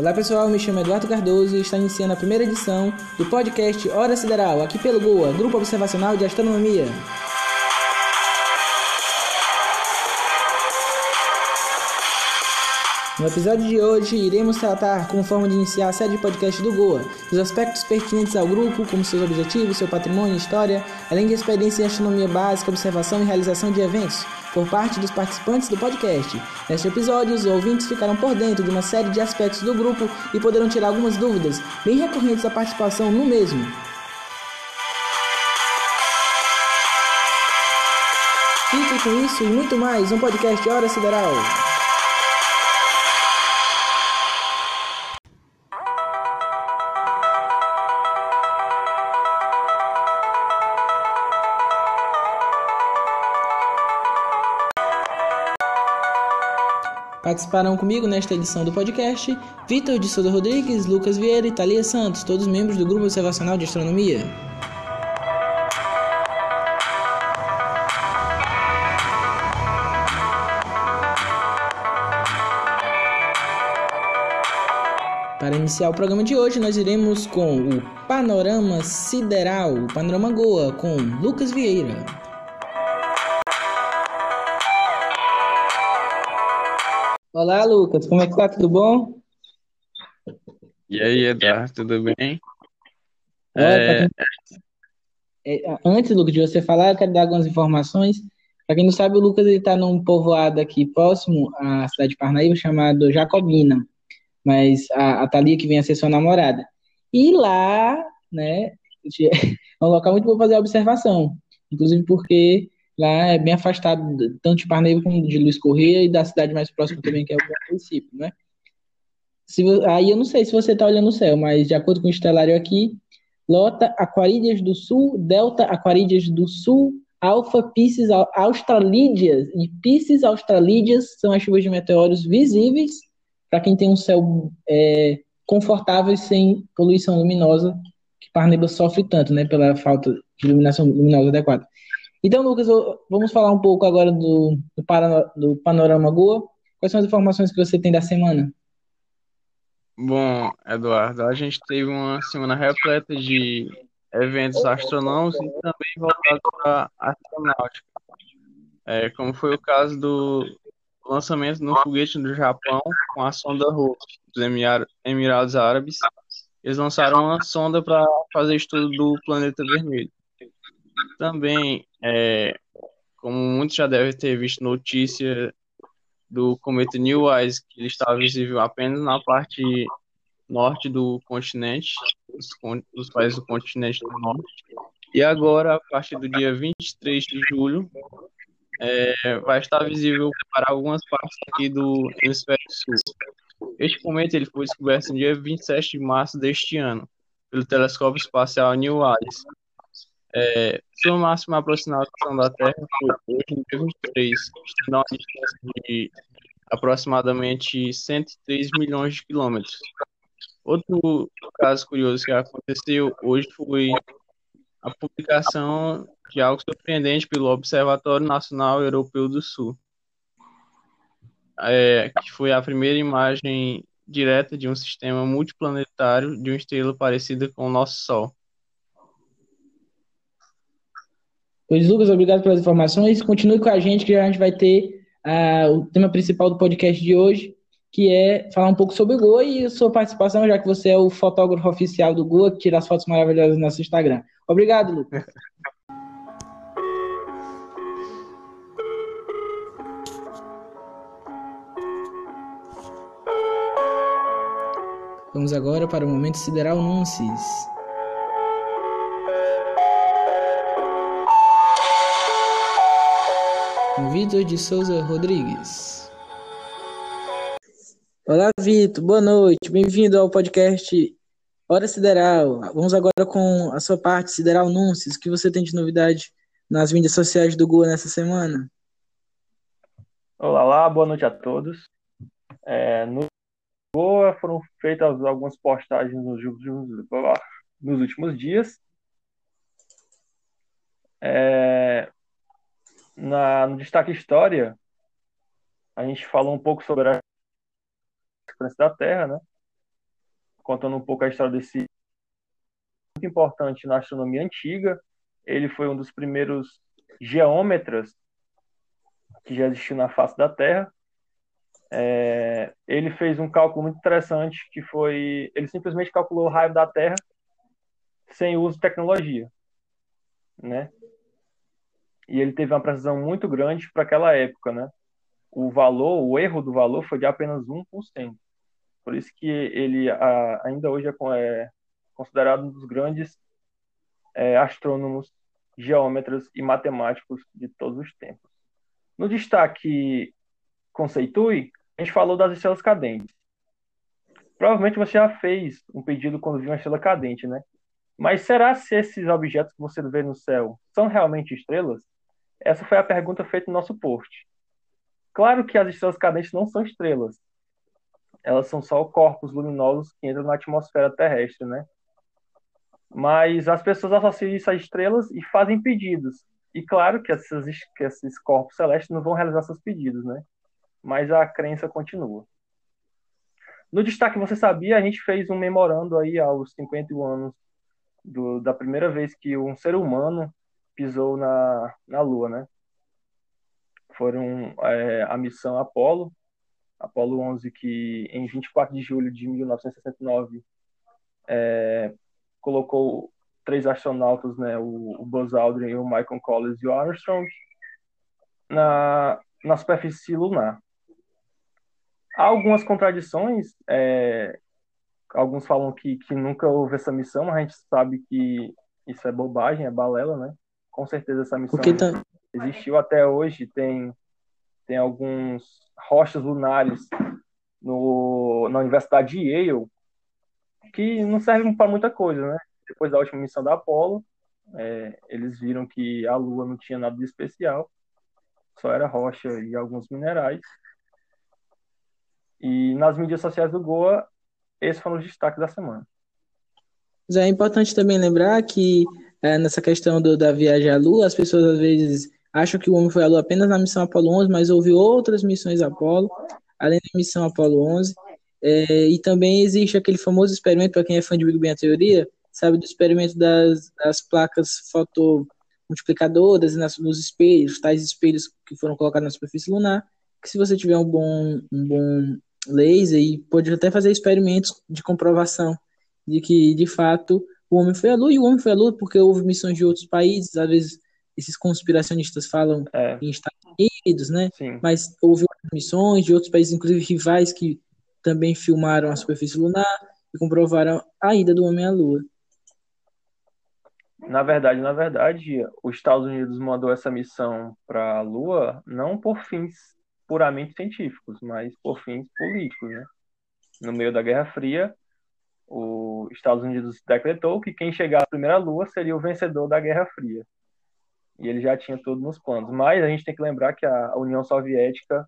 Olá pessoal, me chamo Eduardo Cardoso e está iniciando a primeira edição do podcast Hora Sideral, aqui pelo GOA, Grupo Observacional de Astronomia. No episódio de hoje, iremos tratar, como forma de iniciar a série de podcast do GOA, dos aspectos pertinentes ao grupo, como seus objetivos, seu patrimônio e história, além de experiência em astronomia básica, observação e realização de eventos, por parte dos participantes do podcast. Neste episódio, os ouvintes ficarão por dentro de uma série de aspectos do grupo e poderão tirar algumas dúvidas, bem recorrentes à participação no mesmo. Fique com isso e muito mais, um podcast Hora Sideral. Participarão comigo nesta edição do podcast Vitor de Souza Rodrigues, Lucas Vieira e Thalia Santos, todos membros do Grupo Observacional de Astronomia. Para iniciar o programa de hoje, nós iremos com o Panorama Sideral, o Panorama Goa, com Lucas Vieira. Olá, Lucas, como é que tá? Tudo bom? E aí, Eduardo, tudo bem? É... É, antes, Lucas, de você falar, eu quero dar algumas informações. Para quem não sabe, o Lucas está num povoado aqui próximo à cidade de Parnaíba chamado Jacobina, mas a, a Thalia que vem a ser sua namorada. E lá, né, é um local muito bom fazer observação, inclusive porque Lá é bem afastado tanto de Parnaíba como de Luiz Correia e da cidade mais próxima também, que é o município, né? Se, aí eu não sei se você está olhando o céu, mas de acordo com o estelário aqui, Lota, Aquarídeas do Sul, Delta, Aquarídeas do Sul, Alfa, Pisces, Australídeas e Pisces, Australídeas são as chuvas de meteoros visíveis para quem tem um céu é, confortável e sem poluição luminosa, que Parnaíba sofre tanto, né, pela falta de iluminação luminosa adequada. Então, Lucas, vamos falar um pouco agora do, do, do Panorama Goa. Quais são as informações que você tem da semana? Bom, Eduardo, a gente teve uma semana repleta de eventos astronômicos e também voltados para astronáutica. É, como foi o caso do lançamento no foguete do Japão com a sonda Hope dos Emirados Árabes. Eles lançaram uma sonda para fazer estudo do planeta vermelho. Também, é, como muitos já devem ter visto notícia do cometa New Wise, que ele estava visível apenas na parte norte do continente, dos, dos países do continente do norte. E agora, a partir do dia 23 de julho, é, vai estar visível para algumas partes aqui do hemisfério sul. Este cometa ele foi descoberto no dia 27 de março deste ano pelo telescópio espacial New Wise, é, sua máxima aproximação da Terra foi hoje, no dia 23, estando a uma distância de aproximadamente 103 milhões de quilômetros. Outro caso curioso que aconteceu hoje foi a publicação de algo surpreendente pelo Observatório Nacional Europeu do Sul, é, que foi a primeira imagem direta de um sistema multiplanetário de uma estrela parecida com o nosso Sol. Pois, Lucas, obrigado pelas informações. Continue com a gente, que a gente vai ter uh, o tema principal do podcast de hoje, que é falar um pouco sobre o Goa e sua participação, já que você é o fotógrafo oficial do Goa, que tira as fotos maravilhosas no nosso Instagram. Obrigado, Lucas. Vamos agora para o momento sideral Nunces. Vitor de Souza Rodrigues. Olá, Vitor, boa noite, bem-vindo ao podcast Hora Sideral. Vamos agora com a sua parte, Sideral Núncios. O que você tem de novidade nas mídias sociais do Goa nessa semana? Olá, olá, boa noite a todos. É, no Goa foram feitas algumas postagens nos, nos últimos dias. É, na, no Destaque História, a gente falou um pouco sobre a frequência da Terra, né? contando um pouco a história desse muito importante na astronomia antiga. Ele foi um dos primeiros geômetras que já existiu na face da Terra. É, ele fez um cálculo muito interessante que foi ele simplesmente calculou o raio da Terra sem uso de tecnologia, né? E ele teve uma precisão muito grande para aquela época, né? O valor, o erro do valor foi de apenas 1%. Por isso que ele a, ainda hoje é, é, considerado um dos grandes é, astrônomos, geômetras e matemáticos de todos os tempos. No destaque conceitue, a gente falou das estrelas cadentes. Provavelmente você já fez um pedido quando viu uma estrela cadente, né? Mas será se esses objetos que você vê no céu são realmente estrelas? Essa foi a pergunta feita no nosso post. Claro que as estrelas cadentes não são estrelas. Elas são só corpos luminosos que entram na atmosfera terrestre, né? Mas as pessoas associam isso a estrelas e fazem pedidos. E claro que, essas, que esses corpos celestes não vão realizar seus pedidos, né? Mas a crença continua. No destaque Você Sabia, a gente fez um memorando aí aos 51 anos do, da primeira vez que um ser humano pisou na, na Lua, né? Foram é, a missão Apollo, Apollo 11, que em 24 de julho de 1969 é, colocou três astronautas, né, o, o Buzz Aldrin, o Michael Collins e o Armstrong, na, na superfície lunar. Há algumas contradições, é, alguns falam que, que nunca houve essa missão, mas a gente sabe que isso é bobagem, é balela, né? Com certeza essa missão tá... existiu até hoje, tem, tem alguns rochas lunares no, na Universidade de Yale que não servem para muita coisa, né? Depois da última missão da Apollo, é, eles viram que a Lua não tinha nada de especial, só era rocha e alguns minerais. E nas mídias sociais do Goa, esses foram os destaques da semana. É importante também lembrar que é, nessa questão do, da viagem à Lua, as pessoas às vezes acham que o homem foi à Lua apenas na missão Apolo 11, mas houve outras missões Apolo, além da missão Apolo 11. É, e também existe aquele famoso experimento, para quem é fã de Big Bang Teoria, sabe, do experimento das, das placas fotomultiplicadoras nas, nos espelhos, tais espelhos que foram colocados na superfície lunar, que se você tiver um bom, um bom laser, e pode até fazer experimentos de comprovação de que, de fato, o homem foi à Lua, e o homem foi à Lua porque houve missões de outros países, às vezes esses conspiracionistas falam é. em Estados Unidos, né? Sim. Mas houve missões de outros países, inclusive rivais, que também filmaram a superfície lunar e comprovaram a ida do homem à Lua. Na verdade, na verdade, os Estados Unidos mandou essa missão para a Lua não por fins puramente científicos, mas por fins políticos, né? No meio da Guerra Fria, os Estados Unidos decretou que quem chegar à primeira Lua seria o vencedor da Guerra Fria. E ele já tinha tudo nos planos. Mas a gente tem que lembrar que a União Soviética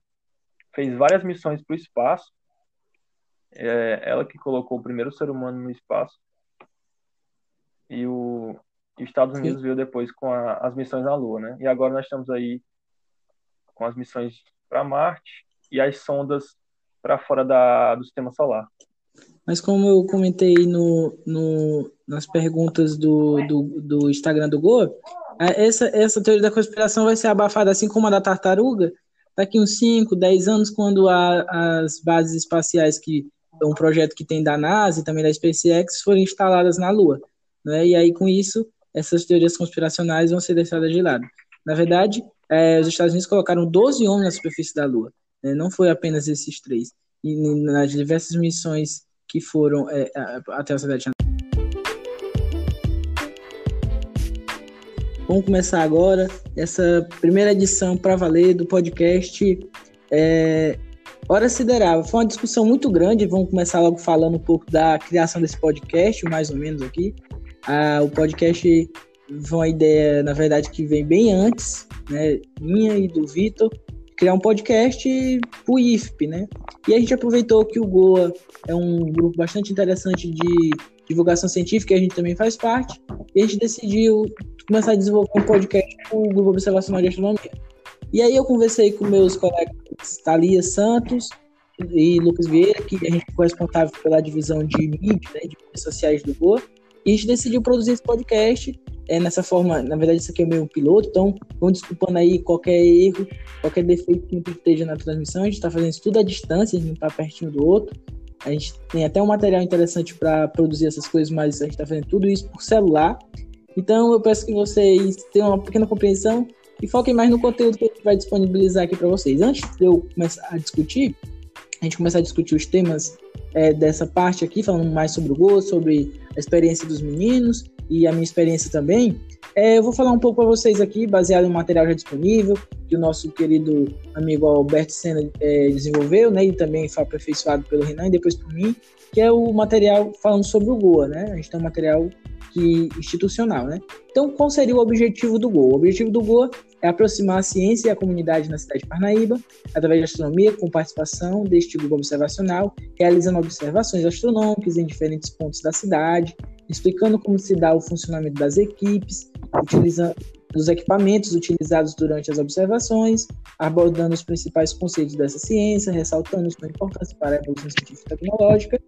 fez várias missões para o espaço. É ela que colocou o primeiro ser humano no espaço. E o, os Estados Unidos Sim. veio depois com a, as missões na Lua, né? E agora nós estamos aí com as missões para Marte e as sondas para fora da, do sistema solar. Mas como eu comentei no, no, nas perguntas do, do, do Instagram do Goa, essa, essa teoria da conspiração vai ser abafada assim como a da tartaruga daqui uns 5, 10 anos, quando a, as bases espaciais, que é um projeto que tem da NASA e também da SpaceX, forem instaladas na Lua. Né? E aí, com isso, essas teorias conspiracionais vão ser deixadas de lado. Na verdade, é, os Estados Unidos colocaram 12 homens na superfície da Lua, né? não foi apenas esses três. E nas diversas missões que foram é, até a cidade Vamos começar agora essa primeira edição para valer do podcast é, Hora Siderável. Foi uma discussão muito grande. Vamos começar logo falando um pouco da criação desse podcast, mais ou menos aqui. Ah, o podcast foi uma ideia, na verdade, que vem bem antes, né? Minha e do Vitor, criar um podcast pro IFP, né? E a gente aproveitou que o Goa é um grupo bastante interessante de divulgação científica, a gente também faz parte, e a gente decidiu começar a desenvolver um podcast com o Grupo Observacional de Astronomia. E aí eu conversei com meus colegas Thalia Santos, e Lucas Vieira, que a gente foi responsável pela divisão de mídia, né, de mídias sociais do Goa. E a gente decidiu produzir esse podcast é, nessa forma. Na verdade, isso aqui é meio piloto, então vamos desculpando aí qualquer erro, qualquer defeito que esteja na transmissão. A gente está fazendo isso tudo à distância, a gente não está pertinho do outro. A gente tem até um material interessante para produzir essas coisas, mas a gente está fazendo tudo isso por celular. Então eu peço que vocês tenham uma pequena compreensão e foquem mais no conteúdo que a gente vai disponibilizar aqui para vocês. Antes de eu começar a discutir, a gente começar a discutir os temas é, dessa parte aqui, falando mais sobre o gol, sobre a experiência dos meninos e a minha experiência também. É, eu vou falar um pouco para vocês aqui, baseado no material já disponível, que o nosso querido amigo Alberto Senna é, desenvolveu, né, e também foi aperfeiçoado pelo Renan e depois por mim, que é o material falando sobre o Goa, né? A gente tem um material que, institucional, né? Então, qual seria o objetivo do Goa? O objetivo do Goa é aproximar a ciência e a comunidade na cidade de Parnaíba, através da astronomia, com participação deste grupo observacional, realizando observações astronômicas em diferentes pontos da cidade, explicando como se dá o funcionamento das equipes, utilizando os equipamentos utilizados durante as observações, abordando os principais conceitos dessa ciência, ressaltando sua importância para a evolução científica e tecnológica.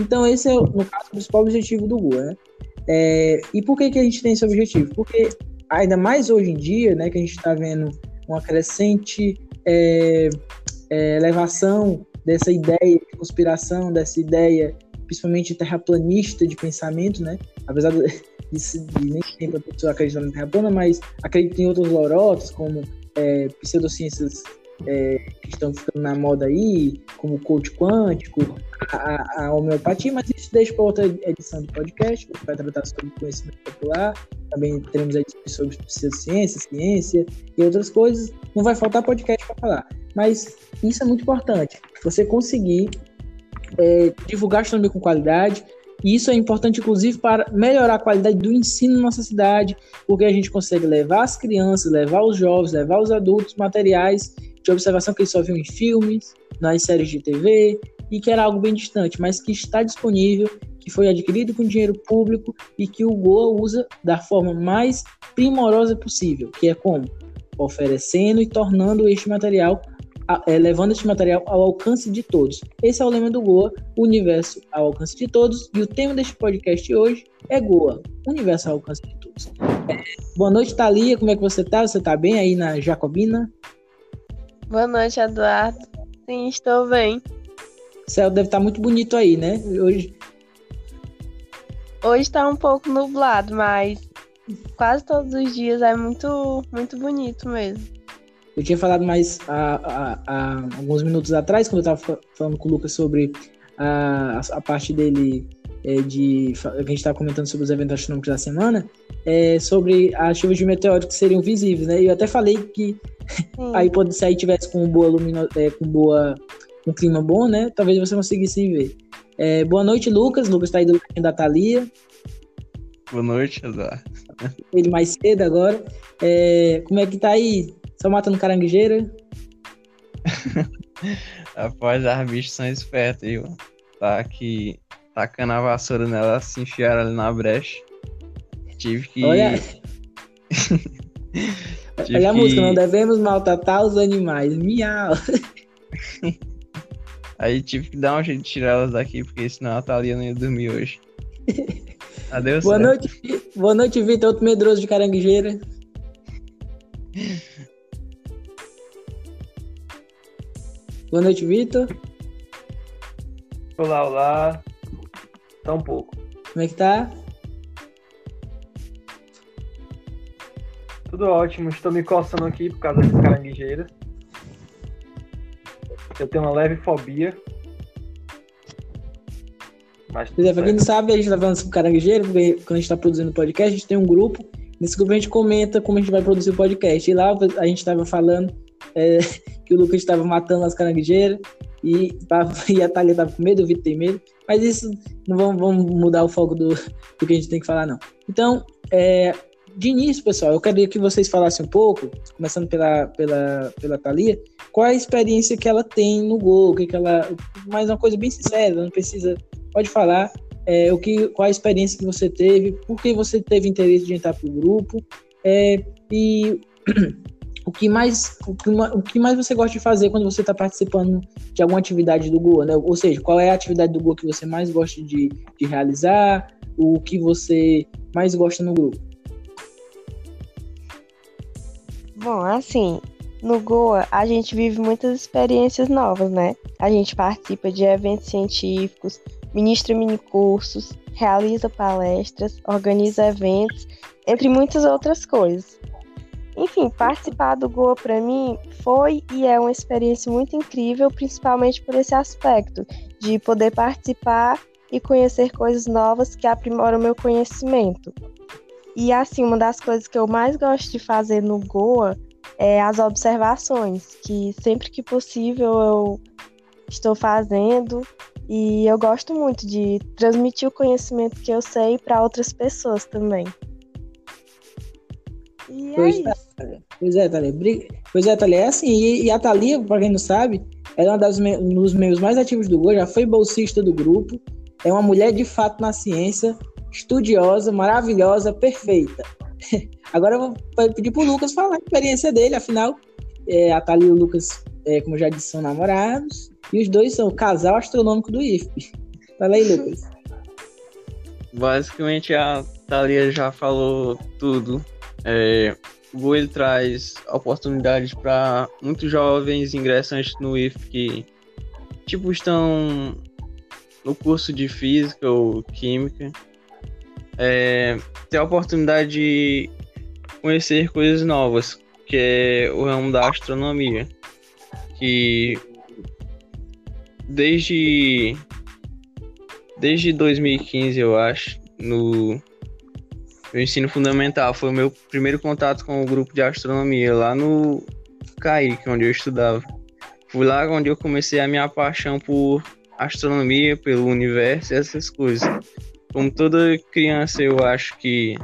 Então, esse é, no caso, o principal objetivo do GUA. Né? É, e por que, que a gente tem esse objetivo? Porque, ainda mais hoje em dia, né, que a gente está vendo uma crescente é, é, elevação dessa ideia de conspiração, dessa ideia principalmente terraplanista de pensamento, né? Apesar de, de, nem sempre a pessoa acreditar na Terra plana, mas acredita em outros lorotas, como é, pseudociências é, que estão ficando na moda aí, como o coach quântico, a, a homeopatia, mas isso deixa para outra edição do podcast, que vai tratar sobre conhecimento popular, também teremos edições sobre pseudociência, ciência e outras coisas. Não vai faltar podcast para falar, mas isso é muito importante. Você conseguir é, divulgar astronomia com qualidade. E isso é importante, inclusive, para melhorar a qualidade do ensino na nossa cidade, porque a gente consegue levar as crianças, levar os jovens, levar os adultos materiais de observação que eles só viam em filmes, nas séries de TV, e que era algo bem distante, mas que está disponível, que foi adquirido com dinheiro público e que o Goa usa da forma mais primorosa possível, que é como? Oferecendo e tornando este material é, levando este material ao alcance de todos. Esse é o lema do Goa, o universo ao alcance de todos. E o tema deste podcast hoje é Goa, universo ao alcance de todos. É, boa noite, Thalia. Como é que você tá? Você tá bem aí na Jacobina? Boa noite, Eduardo. Sim, estou bem. O céu deve estar tá muito bonito aí, né? Hoje. Hoje está um pouco nublado, mas quase todos os dias é muito, muito bonito mesmo. Eu tinha falado mais há, há, há alguns minutos atrás, quando eu estava falando com o Lucas sobre a, a parte dele é, de. A gente estava comentando sobre os eventos astronômicos da semana, é, sobre as chuvas de meteoros que seriam visíveis, né? E eu até falei que aí pode, se aí tivesse com boa lumino, é, com boa. um clima bom, né? Talvez você conseguisse ver. É, boa noite, Lucas. Lucas está aí do da Thalia. Boa noite, Eduardo. Ele mais cedo agora. É, como é que tá aí? Só matando caranguejeira. Após as bichas são espertas, viu? Tá aqui tacando a vassoura nela, se enfiaram ali na brecha. Tive que. Olha. Tive Olha a que... música, não devemos maltratar os animais. Miau. Aí tive que dar um jeito de tirar elas daqui, porque senão a Thalia não ia dormir hoje. Adeus. Boa certo. noite, boa noite, Vitor, outro medroso de caranguejeira. Boa noite, Vitor. Olá, olá. Tá um pouco. Como é que tá? Tudo ótimo. Estou me coçando aqui por causa das caranguejeiras. Eu tenho uma leve fobia. Mas pois é, pra quem não sabe, a gente tá falando sobre caranguejeiro, porque quando a gente tá produzindo podcast, a gente tem um grupo. Nesse grupo a gente comenta como a gente vai produzir o podcast. E lá a gente tava falando é, que o Lucas estava matando as caranguejeiras e, e a Thalia estava com medo, o Vitor tem medo. Mas isso não vamos, vamos mudar o foco do, do, que a gente tem que falar, não. Então, é, de início, pessoal, eu queria que vocês falassem um pouco, começando pela, pela, pela Thalia, qual a experiência que ela tem no gol, que, que ela. Mas uma coisa bem sincera, não precisa. Pode falar. É, o que, qual a experiência que você teve, por que você teve interesse de entrar para o grupo, é, e o que mais o que, o que mais você gosta de fazer quando você está participando de alguma atividade do Goa, né? Ou seja, qual é a atividade do Goa que você mais gosta de, de realizar, o que você mais gosta no grupo? Bom, assim, no Goa a gente vive muitas experiências novas, né? A gente participa de eventos científicos, ministra minicursos, realiza palestras, organiza eventos, entre muitas outras coisas. Enfim, participar do Goa para mim foi e é uma experiência muito incrível, principalmente por esse aspecto de poder participar e conhecer coisas novas que aprimoram meu conhecimento. E assim, uma das coisas que eu mais gosto de fazer no Goa é as observações, que sempre que possível eu estou fazendo e eu gosto muito de transmitir o conhecimento que eu sei para outras pessoas também. E é pois, é isso. Pois é, Thalia. Pois é, Thalia. É assim, e, e a Thalia, para quem não sabe, ela é uma das me... um dos membros mais ativos do Gol, já foi bolsista do grupo, é uma mulher de fato na ciência, estudiosa, maravilhosa, perfeita. Agora eu vou pedir pro Lucas falar a experiência dele, afinal, é, a Thalia e o Lucas, é, como já disse, são namorados, e os dois são o casal astronômico do IFP. Fala aí, Lucas. Basicamente, a Thalia já falou tudo. É, o Go ele traz oportunidades para muitos jovens ingressantes no IF que tipo estão no curso de física ou química. É, ter a oportunidade de conhecer coisas novas que é o ramo da astronomia que desde desde 2015 eu acho no meu ensino fundamental foi o meu primeiro contato com o grupo de astronomia lá no CAIC, onde eu estudava. Fui lá onde eu comecei a minha paixão por astronomia, pelo universo e essas coisas. Como toda criança, eu acho que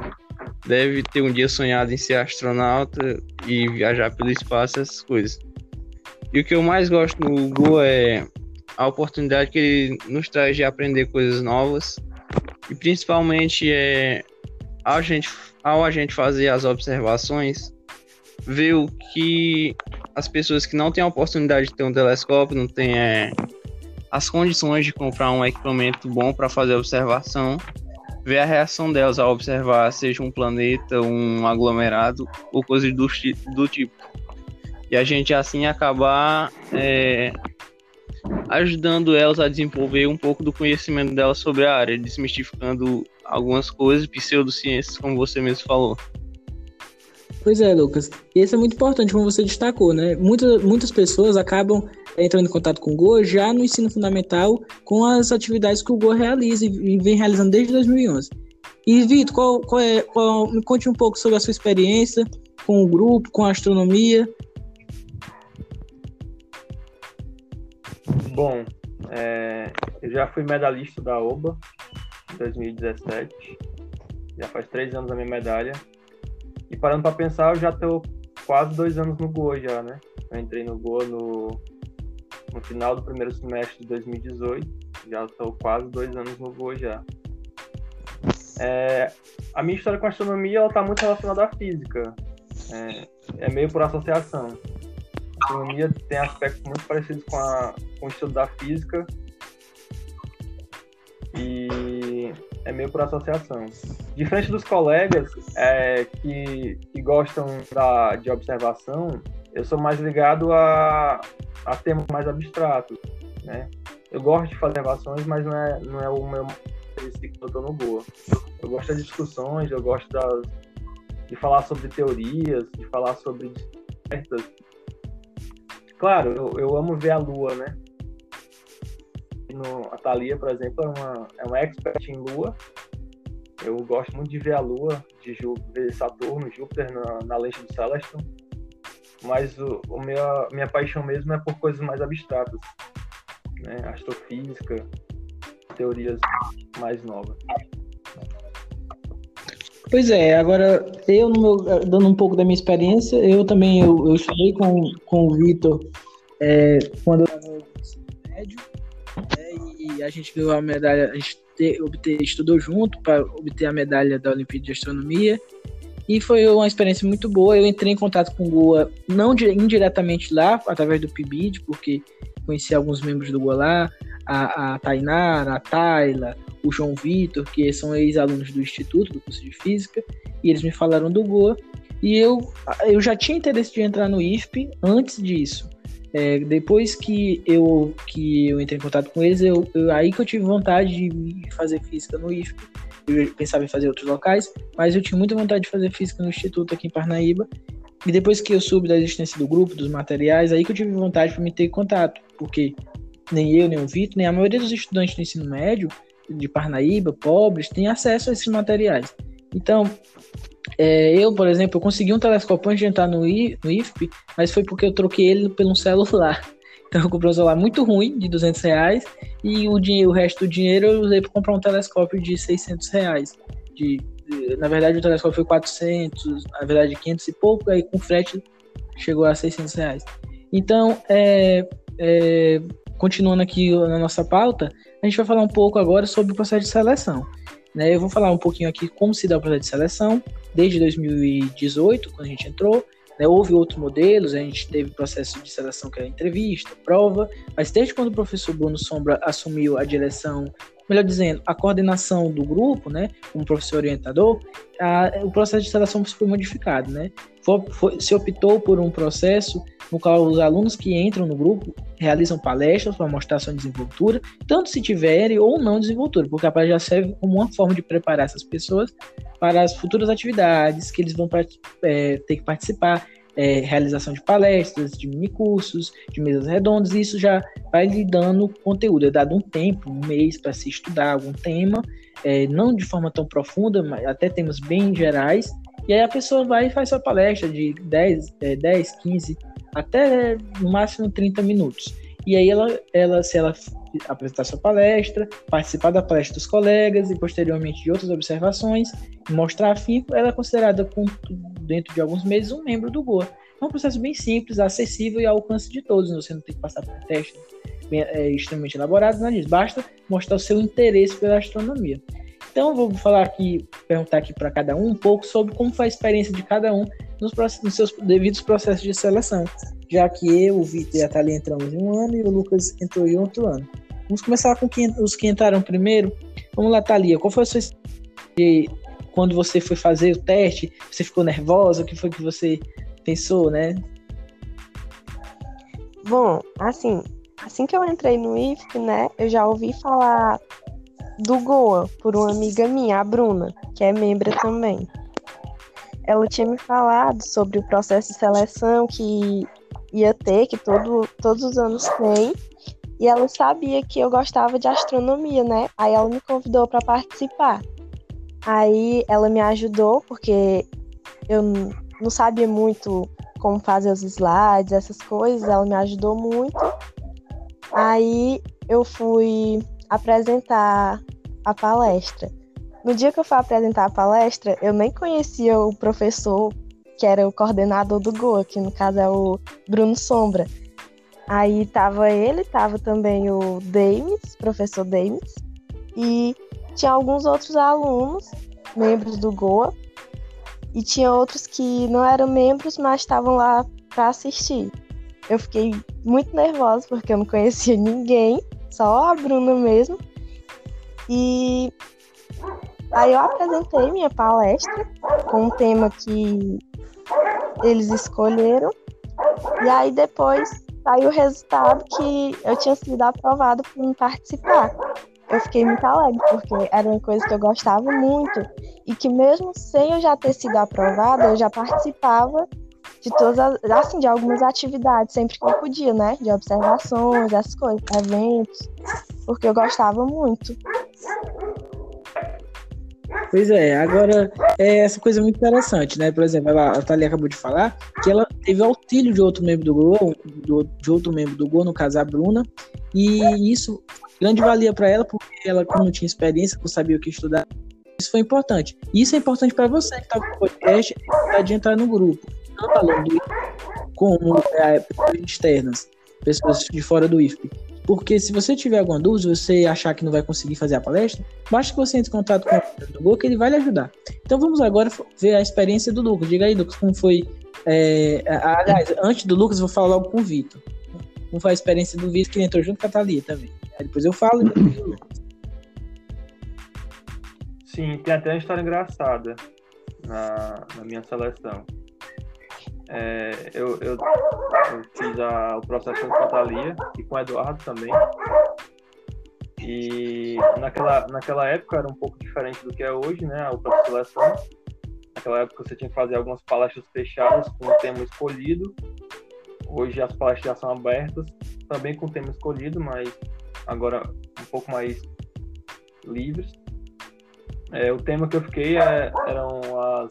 deve ter um dia sonhado em ser astronauta e viajar pelo espaço, essas coisas. E o que eu mais gosto no Google é a oportunidade que ele nos traz de aprender coisas novas e principalmente é ao, gente, ao a gente fazer as observações, o que as pessoas que não têm a oportunidade de ter um telescópio, não têm é, as condições de comprar um equipamento bom para fazer observação, ver a reação delas ao observar, seja um planeta, um aglomerado ou coisas do, do tipo. E a gente assim acabar é, ajudando elas a desenvolver um pouco do conhecimento delas sobre a área, desmistificando algumas coisas, pseudociências, como você mesmo falou. Pois é, Lucas. E isso é muito importante, como você destacou, né? Muitas, muitas pessoas acabam entrando em contato com o Go já no ensino fundamental com as atividades que o Go realiza e vem realizando desde 2011. E, Vitor, qual, qual é, qual, me conte um pouco sobre a sua experiência com o grupo, com a astronomia. Bom, é, eu já fui medalhista da OBA, 2017. Já faz três anos a minha medalha. E parando para pensar, eu já tô quase dois anos no Goa já, né? Eu entrei no Goa no, no final do primeiro semestre de 2018. Já estou quase dois anos no Goa já. É, a minha história com a astronomia ela tá muito relacionada à física. É, é meio por associação. A astronomia tem aspectos muito parecidos com, a, com o estudo da física, e é meio por associação. Diferente dos colegas é, que, que gostam da, de observação, eu sou mais ligado a, a temas mais abstratos, né? Eu gosto de fazer observações, mas não é, não é o meu que eu estou no Goa. Eu gosto das discussões, eu gosto das, de falar sobre teorias, de falar sobre certas. Claro, eu, eu amo ver a lua, né? No, a Thalia, por exemplo, é uma, é uma expert em Lua. Eu gosto muito de ver a Lua, de ver Saturno, Júpiter na, na lente do Celestron. Mas o, o minha, minha paixão mesmo é por coisas mais abstratas, né? astrofísica, teorias mais novas. Pois é, agora eu meu, dando um pouco da minha experiência, eu também eu, eu estudei com, com o Vitor é, quando eu no médio e a gente ganhou a medalha, a gente te, obter, estudou junto para obter a medalha da Olimpíada de Astronomia. E foi uma experiência muito boa. Eu entrei em contato com o Goa, não indiretamente lá, através do PIBID, porque conheci alguns membros do Goa lá, a, a Tainara, a Tayla, o João Vitor, que são ex-alunos do Instituto, do curso de Física, e eles me falaram do Goa. E eu, eu já tinha interesse de entrar no IFP antes disso. É, depois que eu, que eu entrei em contato com eles, eu, eu, aí que eu tive vontade de fazer física no IFP. Eu pensava em fazer outros locais, mas eu tinha muita vontade de fazer física no Instituto aqui em Parnaíba. E depois que eu soube da existência do grupo, dos materiais, aí que eu tive vontade para me ter contato, porque nem eu, nem o Vitor, nem a maioria dos estudantes do ensino médio de Parnaíba, pobres, tem acesso a esses materiais. Então, é, eu, por exemplo, eu consegui um telescópio antes de entrar no, I, no IFP, mas foi porque eu troquei ele pelo um celular. Então eu comprei um celular muito ruim, de 200 reais, e o, dinheiro, o resto do dinheiro eu usei para comprar um telescópio de 600 reais. De, de, na verdade o telescópio foi 400, na verdade 500 e pouco, aí com frete chegou a 600 reais. Então, é, é, continuando aqui na nossa pauta, a gente vai falar um pouco agora sobre o processo de seleção. Né? Eu vou falar um pouquinho aqui como se dá o processo de seleção, desde 2018, quando a gente entrou. Né? Houve outros modelos, a gente teve processo de seleção que era entrevista, prova, mas desde quando o professor Bruno Sombra assumiu a direção, melhor dizendo, a coordenação do grupo, né, como professor orientador, a, o processo de seleção foi modificado, né? Foi, foi, se optou por um processo no qual os alunos que entram no grupo realizam palestras para mostrar sua desenvoltura, tanto se tiverem ou não desenvoltura, porque a palestra já serve como uma forma de preparar essas pessoas para as futuras atividades que eles vão é, ter que participar, é, realização de palestras, de minicursos, de mesas redondas, e isso já vai lhe dando conteúdo, é dado um tempo, um mês para se estudar algum tema, é, não de forma tão profunda, mas até temas bem gerais, e aí a pessoa vai e faz sua palestra de 10, é, 10 15, até no máximo 30 minutos. E aí ela, ela, se ela apresentar sua palestra, participar da palestra dos colegas e posteriormente de outras observações, mostrar afinco, ela é considerada com, dentro de alguns meses um membro do GOA. É um processo bem simples, acessível e ao alcance de todos. Você não tem que passar por um teste é, extremamente elaborado, nada disso. Basta mostrar o seu interesse pela astronomia. Então, vou falar aqui, perguntar aqui para cada um um pouco sobre como foi a experiência de cada um nos, nos seus devidos processos de seleção, já que eu, o Vitor e a Thalia entramos em um ano e o Lucas entrou em outro ano. Vamos começar com quem, os que entraram primeiro. Vamos lá, Thalia, qual foi a sua experiência quando você foi fazer o teste? Você ficou nervosa? O que foi que você pensou, né? Bom, assim, assim que eu entrei no IFC, né, eu já ouvi falar do Goa por uma amiga minha, a Bruna, que é membro também. Ela tinha me falado sobre o processo de seleção que ia ter, que todo, todos os anos tem, e ela sabia que eu gostava de astronomia, né? Aí ela me convidou para participar. Aí ela me ajudou, porque eu não sabia muito como fazer os slides, essas coisas, ela me ajudou muito. Aí eu fui apresentar a palestra. No dia que eu fui apresentar a palestra, eu nem conhecia o professor que era o coordenador do GOA, que no caso é o Bruno Sombra. Aí tava ele, tava também o Dames, professor Dames, e tinha alguns outros alunos, membros do GOA, e tinha outros que não eram membros, mas estavam lá para assistir. Eu fiquei muito nervosa porque eu não conhecia ninguém, só a Bruna mesmo. E aí eu apresentei minha palestra com um tema que eles escolheram. E aí depois saiu o resultado que eu tinha sido aprovada por participar. Eu fiquei muito alegre, porque era uma coisa que eu gostava muito. E que mesmo sem eu já ter sido aprovada, eu já participava de todas as, assim, de algumas atividades, sempre que eu podia, né? De observações, essas coisas, eventos, porque eu gostava muito. Pois é, agora é essa coisa muito interessante, né? Por exemplo, ela, a Thalia acabou de falar que ela teve auxílio de outro membro do GO, de outro membro do GO, no caso a Bruna, e isso grande valia para ela, porque ela, como não tinha experiência, não sabia o que estudar, isso foi importante. Isso é importante para você que está com o podcast de entrar no grupo, tanto aluno do como é, pessoas externas, pessoas de fora do IFP Porque se você tiver alguma dúvida, você achar que não vai conseguir fazer a palestra, basta que você entre em contato com o Gol que ele vai lhe ajudar. Então vamos agora ver a experiência do Lucas. Diga aí, Lucas, como foi. É... Aliás, antes do Lucas, eu vou falar logo com o Vitor. Como foi a experiência do Vitor, que entrou junto com a Thalia também. Aí depois eu falo e depois Lucas. Sim, tem até uma história engraçada na, na minha seleção. É, eu, eu, eu, fiz a, o processo com a Thalia e com o Eduardo também. E naquela, naquela época era um pouco diferente do que é hoje, né? A própria seleção. Naquela época você tinha que fazer algumas palestras fechadas com o tema escolhido. Hoje as palestras já são abertas, também com o tema escolhido, mas agora um pouco mais livres. É, o tema que eu fiquei é, eram as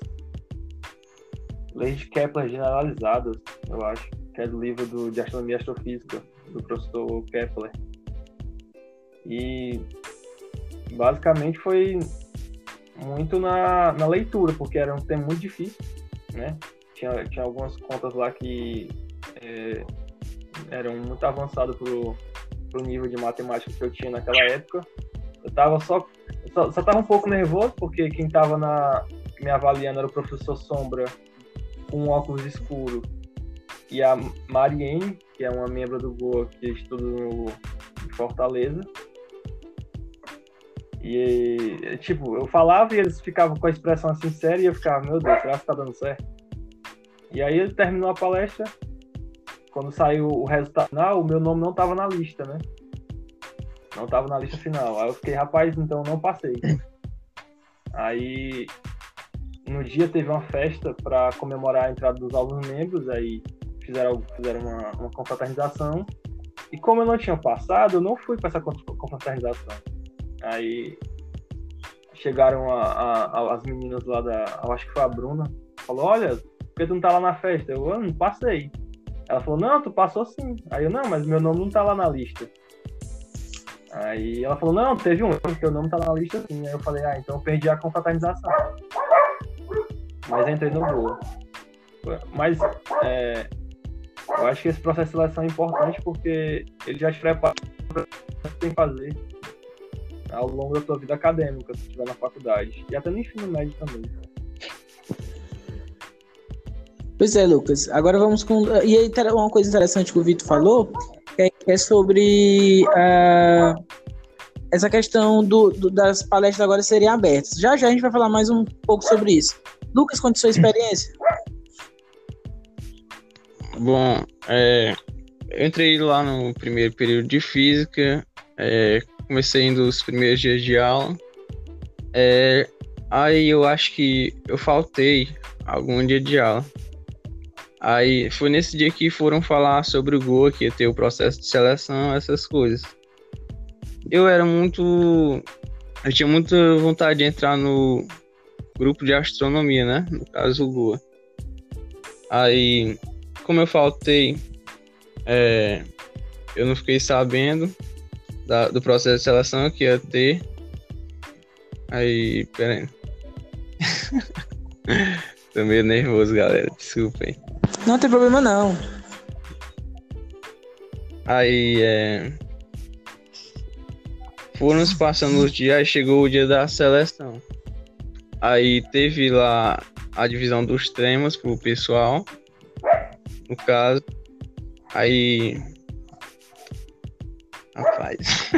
leis de Kepler generalizadas, eu acho, que é do livro do, de Astronomia e Astrofísica, do professor Kepler. E basicamente foi muito na, na leitura, porque era um tema muito difícil, né? Tinha, tinha algumas contas lá que é, eram muito avançadas pro, pro nível de matemática que eu tinha naquela época. Eu tava só, só, só tava um pouco nervoso, porque quem tava na, me avaliando era o professor Sombra, um óculos escuro, e a Mariene, que é uma membro do Goa que estuda no em Fortaleza. E, tipo, eu falava e eles ficavam com a expressão assim séria e eu ficava, meu Deus, será que tá dando certo? E aí ele terminou a palestra. Quando saiu o resultado final, o meu nome não tava na lista, né? Não tava na lista final. Aí eu fiquei, rapaz, então não passei. Aí no dia teve uma festa para comemorar a entrada dos novos membros, aí fizeram, fizeram uma, uma confraternização. E como eu não tinha passado, eu não fui para essa confraternização. Aí chegaram a, a, a, as meninas lá da. Eu acho que foi a Bruna. Falou: Olha, por que tu não tá lá na festa? Eu, eu não passei. Ela falou: Não, tu passou sim. Aí eu: Não, mas meu nome não tá lá na lista. Aí ela falou: Não, teve um, porque o nome tá na lista sim. Aí eu falei: Ah, então eu perdi a confraternização mas entrei no gol. Mas é, eu acho que esse processo de seleção é importante porque ele já te prepara para tem que fazer ao longo da tua vida acadêmica, se estiver na faculdade. E até no ensino médio também. Pois é, Lucas. Agora vamos com. E aí, uma coisa interessante que o Vitor falou é, é sobre uh, essa questão do, do, das palestras agora serem abertas. Já já a gente vai falar mais um pouco sobre isso. Lucas, conta sua experiência. Bom, é, eu entrei lá no primeiro período de física, é, comecei indo os primeiros dias de aula. É, aí eu acho que eu faltei algum dia de aula. Aí foi nesse dia que foram falar sobre o Goa, que ia ter o processo de seleção, essas coisas. Eu era muito. Eu tinha muita vontade de entrar no, grupo de astronomia, né? No caso, o GUA. Aí, como eu faltei, é, eu não fiquei sabendo da, do processo de seleção que ia ter. Aí, pera aí. Tô meio nervoso, galera. Desculpem. Não tem problema, não. Aí, é... Foram se passando os dias, aí chegou o dia da seleção. Aí teve lá a divisão dos temas pro pessoal. No caso. Aí. Rapaz.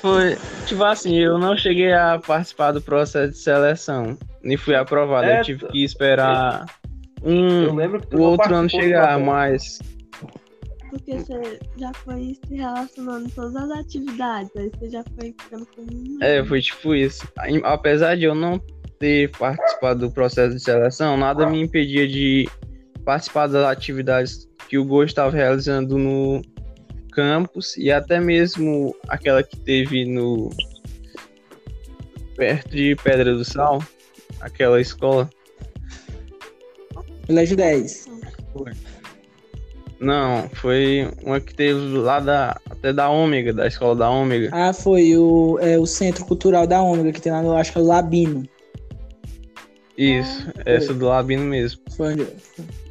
Foi, tipo assim, eu não cheguei a participar do processo de seleção. Nem fui aprovado. É, eu tive que esperar um o outro ano chegar, mas porque você já foi se relacionando em todas as atividades, aí você já foi ficando com. É, foi tipo isso. Apesar de eu não ter participado do processo de seleção, nada me impedia de participar das atividades que o Go estava realizando no campus e até mesmo aquela que teve no perto de Pedra do Sal, aquela escola. Colégio 10. Foi. Não, foi uma que teve lá da, até da Ômega, da escola da Ômega. Ah, foi o, é, o Centro Cultural da Ômega, que tem lá no, acho que é o Labino. Isso, ah, essa do Labino mesmo. Foi onde,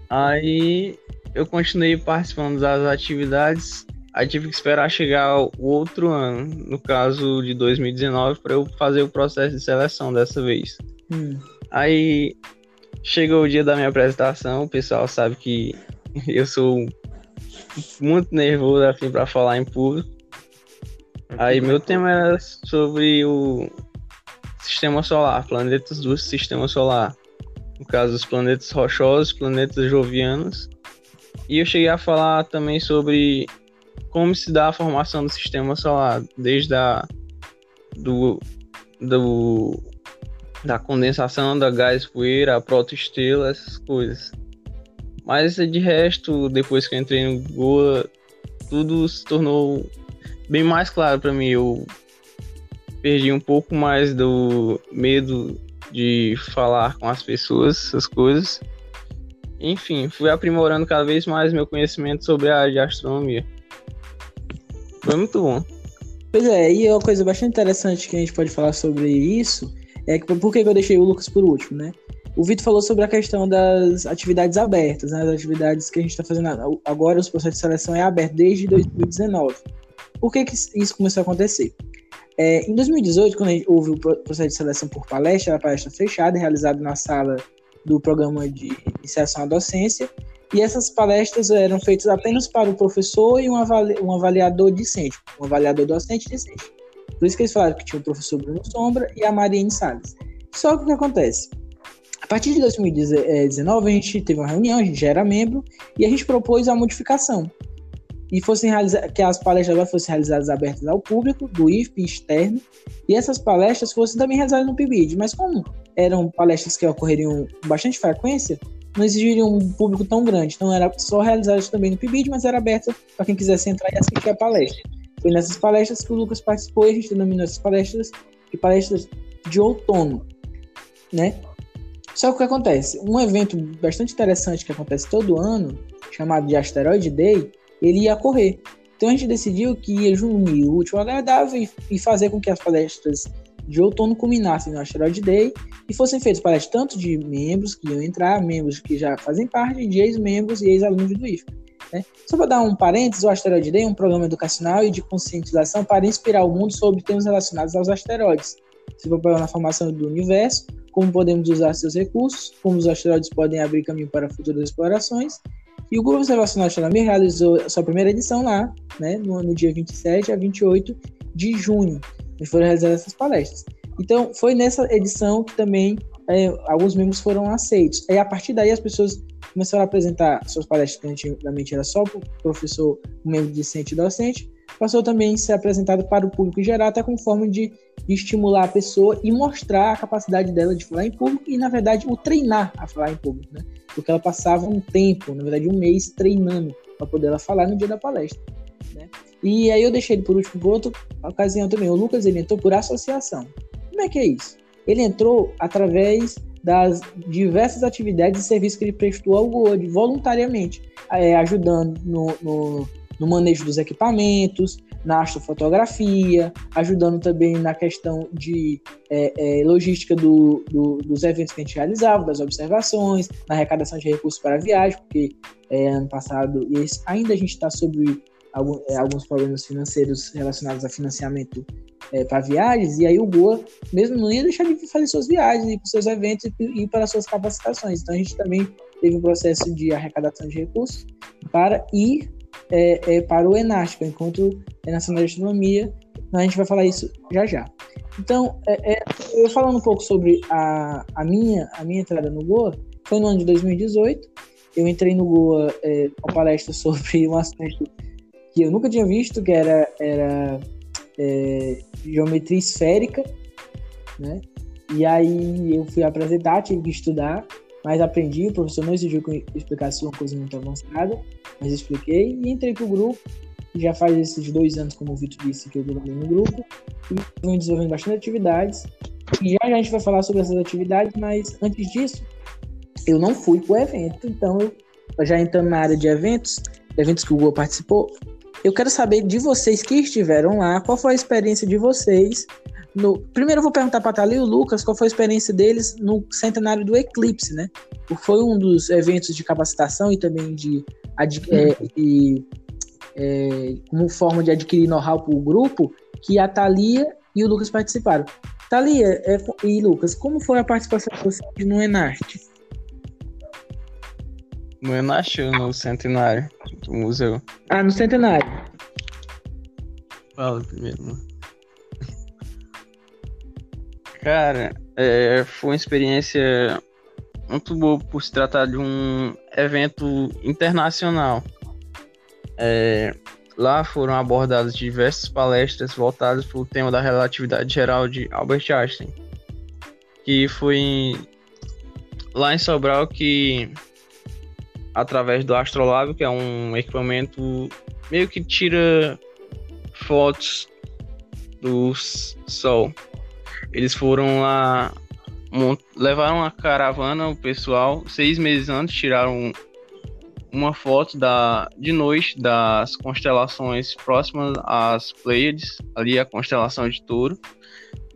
Aí eu continuei participando das atividades. Aí tive que esperar chegar o outro ano, no caso de 2019, para eu fazer o processo de seleção dessa vez. Hum. Aí chegou o dia da minha apresentação, o pessoal sabe que eu sou muito nervoso assim para falar em público. Aí meu tema era sobre o sistema solar, planetas do sistema solar. No caso, os planetas rochosos, planetas jovianos. E eu cheguei a falar também sobre como se dá a formação do sistema solar, desde a do, do da condensação da gás poeira, a protoestrela, essas coisas. Mas de resto, depois que eu entrei no Goa, tudo se tornou bem mais claro para mim. Eu perdi um pouco mais do medo de falar com as pessoas, essas coisas. Enfim, fui aprimorando cada vez mais meu conhecimento sobre a área de astronomia. Foi muito bom. Pois é, e uma coisa bastante interessante que a gente pode falar sobre isso é que por que eu deixei o Lucas por último, né? O Vitor falou sobre a questão das atividades abertas, né? as atividades que a gente está fazendo agora, os processos de seleção é aberto desde 2019. Por que, que isso começou a acontecer? É, em 2018, quando houve o processo de seleção por palestra, era palestra fechada, realizada na sala do programa de iniciação à docência, e essas palestras eram feitas apenas para o professor e um, avali um avaliador discente, um avaliador docente discente. Por isso que eles falaram que tinha o professor Bruno Sombra e a Mariane Salles. Só que o que acontece? A partir de 2019, a gente teve uma reunião, a gente já era membro, e a gente propôs a modificação. E fossem que as palestras agora fossem realizadas abertas ao público, do IFP externo, e essas palestras fossem também realizadas no PIBID. Mas como eram palestras que ocorreriam com bastante frequência, não exigiriam um público tão grande. Então era só realizadas também no PIBID, mas era aberta para quem quisesse entrar e assistir a palestra. Foi nessas palestras que o Lucas participou e a gente denominou essas palestras de palestras de outono, né? Só que o que acontece? Um evento bastante interessante que acontece todo ano, chamado de Asteroid Day, ele ia correr. Então a gente decidiu que ia junir o útil ao agradável e, fazer com que as palestras de outono culminassem no Asteroid Day e fossem feitas palestras tanto de membros que iam entrar, membros que já fazem parte, de ex-membros e ex-alunos do IFA. Né? Só para dar um parênteses, o Asteroid Day é um programa educacional e de conscientização para inspirar o mundo sobre temas relacionados aos asteroides. Se propõe na formação do universo, como podemos usar seus recursos, como os asteroides podem abrir caminho para futuras explorações. E o Grupo Observacional Astronomia realizou sua primeira edição lá, né, no, no dia 27 a 28 de junho, e foram realizadas essas palestras. Então, foi nessa edição que também é, alguns membros foram aceitos. E a partir daí as pessoas começaram a apresentar suas palestras, que antigamente era só o professor, um membro discente e docente, passou também a ser apresentado para o público geral, até como forma de, de, estimular a pessoa e mostrar a capacidade dela de falar em público e, na verdade, o treinar a falar em público, né? Porque ela passava um tempo, na verdade, um mês treinando para poder ela falar no dia da palestra, né? E aí eu deixei ele por último por outra ocasião também. O Lucas, ele entrou por associação. Como é que é isso? Ele entrou através das diversas atividades e serviços que ele prestou ao Gold voluntariamente, é, ajudando no, no no manejo dos equipamentos, na astrofotografia, ajudando também na questão de é, é, logística do, do, dos eventos que a gente realizava, das observações, na arrecadação de recursos para a viagem, porque é, ano passado e esse, ainda a gente está sobre algum, é, alguns problemas financeiros relacionados a financiamento é, para viagens, e aí o Goa mesmo não ia deixar de fazer suas viagens, ir para seus eventos e para suas capacitações. Então a gente também teve um processo de arrecadação de recursos para ir é, é, para o ENASP, o Encontro Nacional de Astronomia. A gente vai falar isso já já. Então, é, é, eu falando um pouco sobre a, a, minha, a minha entrada no Goa, foi no ano de 2018. Eu entrei no Goa é, palestra sobre um assunto que eu nunca tinha visto, que era, era é, geometria esférica, né? E aí eu fui apresentar, tive que estudar, mas aprendi, o professor não exigiu que eu explicasse uma coisa muito avançada, mas expliquei e entrei para o Já faz esses dois anos, como o Vitor disse, que eu estou no grupo, e venho desenvolvendo bastante atividades. E já, já a gente vai falar sobre essas atividades, mas antes disso, eu não fui para o evento, então eu, já entrando na área de eventos, eventos que o Google participou, eu quero saber de vocês que estiveram lá, qual foi a experiência de vocês no... Primeiro eu vou perguntar para Thalia e o Lucas qual foi a experiência deles no centenário do Eclipse, né? Foi um dos eventos de capacitação e também de, é, de é, como forma de adquirir know-how para o grupo, que a Thalia e o Lucas participaram. Thalia é, e Lucas, como foi a participação de vocês no Enarte? No Enarte ou no Centenário do museu? Ah, no Centenário. Fala primeiro, mano. Cara, é, foi uma experiência muito boa por se tratar de um evento internacional. É, lá foram abordadas diversas palestras voltadas para o tema da relatividade geral de Albert Einstein, que foi lá em Sobral que, através do Astrolab, que é um equipamento meio que tira fotos do Sol, eles foram lá, levaram a caravana, o pessoal, seis meses antes, tiraram uma foto da, de noite das constelações próximas às Pleiades, ali a constelação de Touro.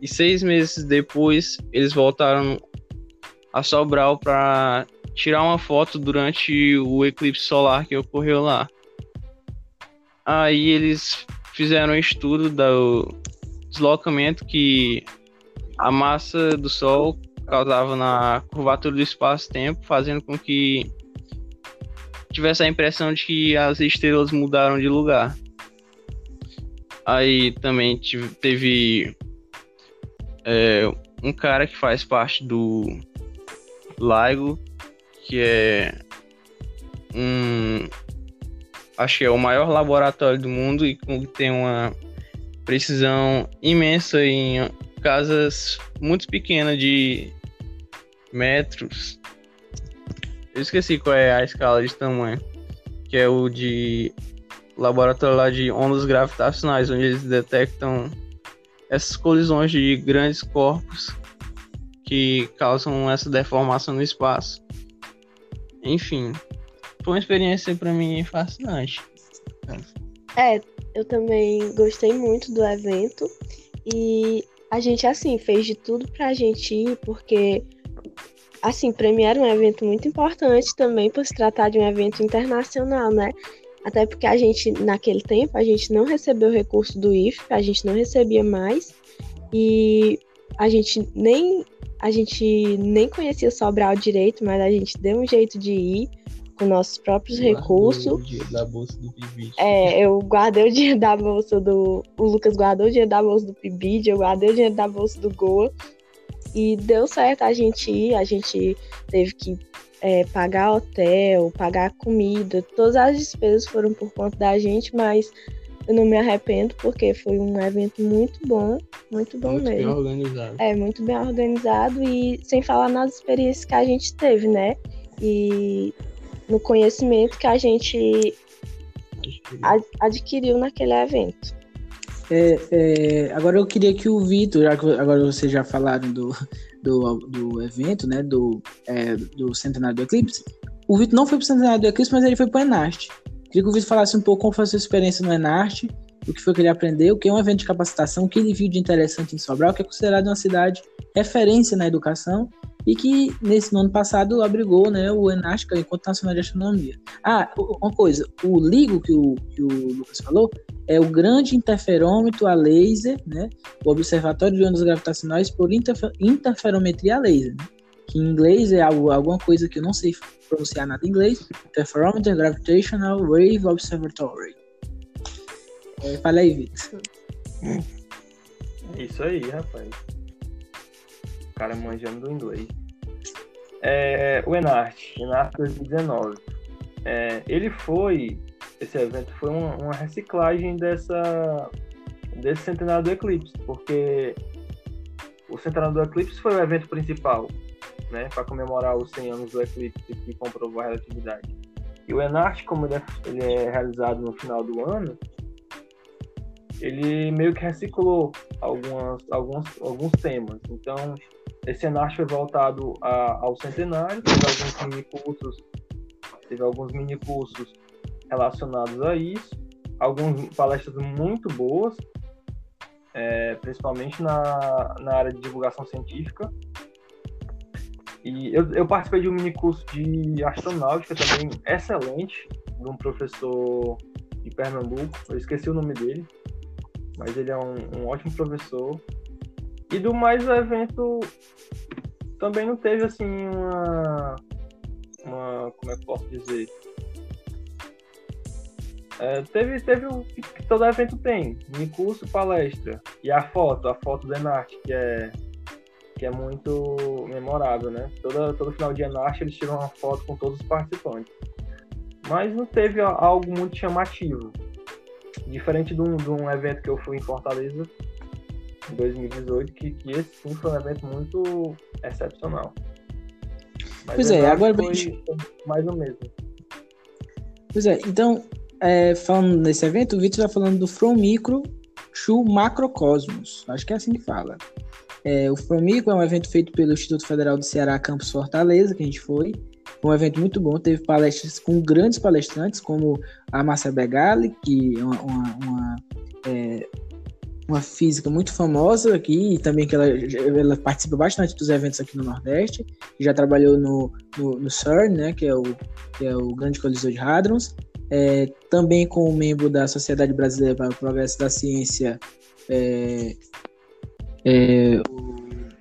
E seis meses depois, eles voltaram a Sobral para tirar uma foto durante o eclipse solar que ocorreu lá. Aí eles fizeram um estudo do deslocamento que a massa do Sol causava na curvatura do espaço-tempo, fazendo com que tivesse a impressão de que as estrelas mudaram de lugar. Aí também teve é, um cara que faz parte do LIGO, que é um. Acho que é o maior laboratório do mundo e tem uma precisão imensa em casas muito pequenas de metros. Eu esqueci qual é a escala de tamanho. Que é o de laboratório lá de ondas gravitacionais, onde eles detectam essas colisões de grandes corpos que causam essa deformação no espaço. Enfim, foi uma experiência para mim fascinante. É, eu também gostei muito do evento e a gente, assim, fez de tudo pra gente ir, porque, assim, Premiere é um evento muito importante também por se tratar de um evento internacional, né? Até porque a gente, naquele tempo, a gente não recebeu o recurso do IF, a gente não recebia mais, e a gente nem a gente nem conhecia Sobral direito, mas a gente deu um jeito de ir com nossos próprios recursos. O dinheiro da bolsa do PIBID. É, eu guardei o dinheiro da bolsa do. O Lucas guardou o dinheiro da bolsa do PIBID, eu guardei o dinheiro da bolsa do Goa. E deu certo a gente ir, a gente teve que é, pagar hotel, pagar comida, todas as despesas foram por conta da gente, mas eu não me arrependo porque foi um evento muito bom, muito bom muito mesmo. Muito bem organizado. É, muito bem organizado e sem falar nas experiências que a gente teve, né? E no conhecimento que a gente adquiriu naquele evento. É, é, agora eu queria que o Vitor, agora vocês já falaram do, do, do evento, né, do, é, do Centenário do Eclipse, o Vitor não foi para o Centenário do Eclipse, mas ele foi para o Enarte. Queria que o Vitor falasse um pouco como foi a sua experiência no Enarte, o que foi que ele aprendeu, o que é um evento de capacitação, o que ele viu de interessante em Sobral, que é considerado uma cidade referência na educação e que nesse no ano passado abrigou né, o ENASC, o Encontro Nacional de Astronomia. Ah, uma coisa, o LIGO que o, que o Lucas falou é o grande interferômetro a laser, né, o Observatório de Ondas Gravitacionais por interfer interferometria a laser, né, que em inglês é algo, alguma coisa que eu não sei pronunciar nada em inglês, Interferometer Gravitational Wave Observatory. É, fala aí, Vitor. Isso aí, rapaz cara manjando do inglês. É, o Enart, Enart 2019. É, ele foi, esse evento foi uma, uma, reciclagem dessa desse centenário do Eclipse, porque o centenário do Eclipse foi o evento principal, né, para comemorar os 100 anos do Eclipse que comprovou a relatividade. E o Enart, como ele é, ele é realizado no final do ano, ele meio que reciclou algumas, alguns, alguns temas. Então, esse Enart foi voltado a, ao centenário, teve alguns mini cursos, teve alguns mini cursos relacionados a isso, algumas palestras muito boas, é, principalmente na, na área de divulgação científica. E eu, eu participei de um mini curso de astronáutica também excelente, de um professor de Pernambuco, eu esqueci o nome dele, mas ele é um, um ótimo professor. E do mais, o evento também não teve assim uma. uma como é que posso dizer? É, teve, teve o que todo evento tem, mini curso, palestra. E a foto, a foto do Enarte, que é, que é muito memorável, né? Todo, todo final de Enarte eles tiram uma foto com todos os participantes. Mas não teve algo muito chamativo. Diferente de um, de um evento que eu fui em Fortaleza em 2018, que, que esse sim foi um evento muito excepcional. Mas pois é, agora foi gente... mais ou menos. Pois é, então, é, falando nesse evento, o Vitor está falando do From Micro to Macrocosmos. Acho que é assim que fala. É, o From Micro é um evento feito pelo Instituto Federal do Ceará Campus Fortaleza, que a gente foi. Foi um evento muito bom, teve palestras com grandes palestrantes, como a Márcia Begali, que é uma, uma, uma, é, uma, física muito famosa aqui, e também que ela, ela, participa bastante dos eventos aqui no Nordeste, já trabalhou no, no, no CERN, né, que, é o, que é o Grande Coliseu de Hadrons, é, também como membro da Sociedade Brasileira para o Progresso da Ciência, é, é, o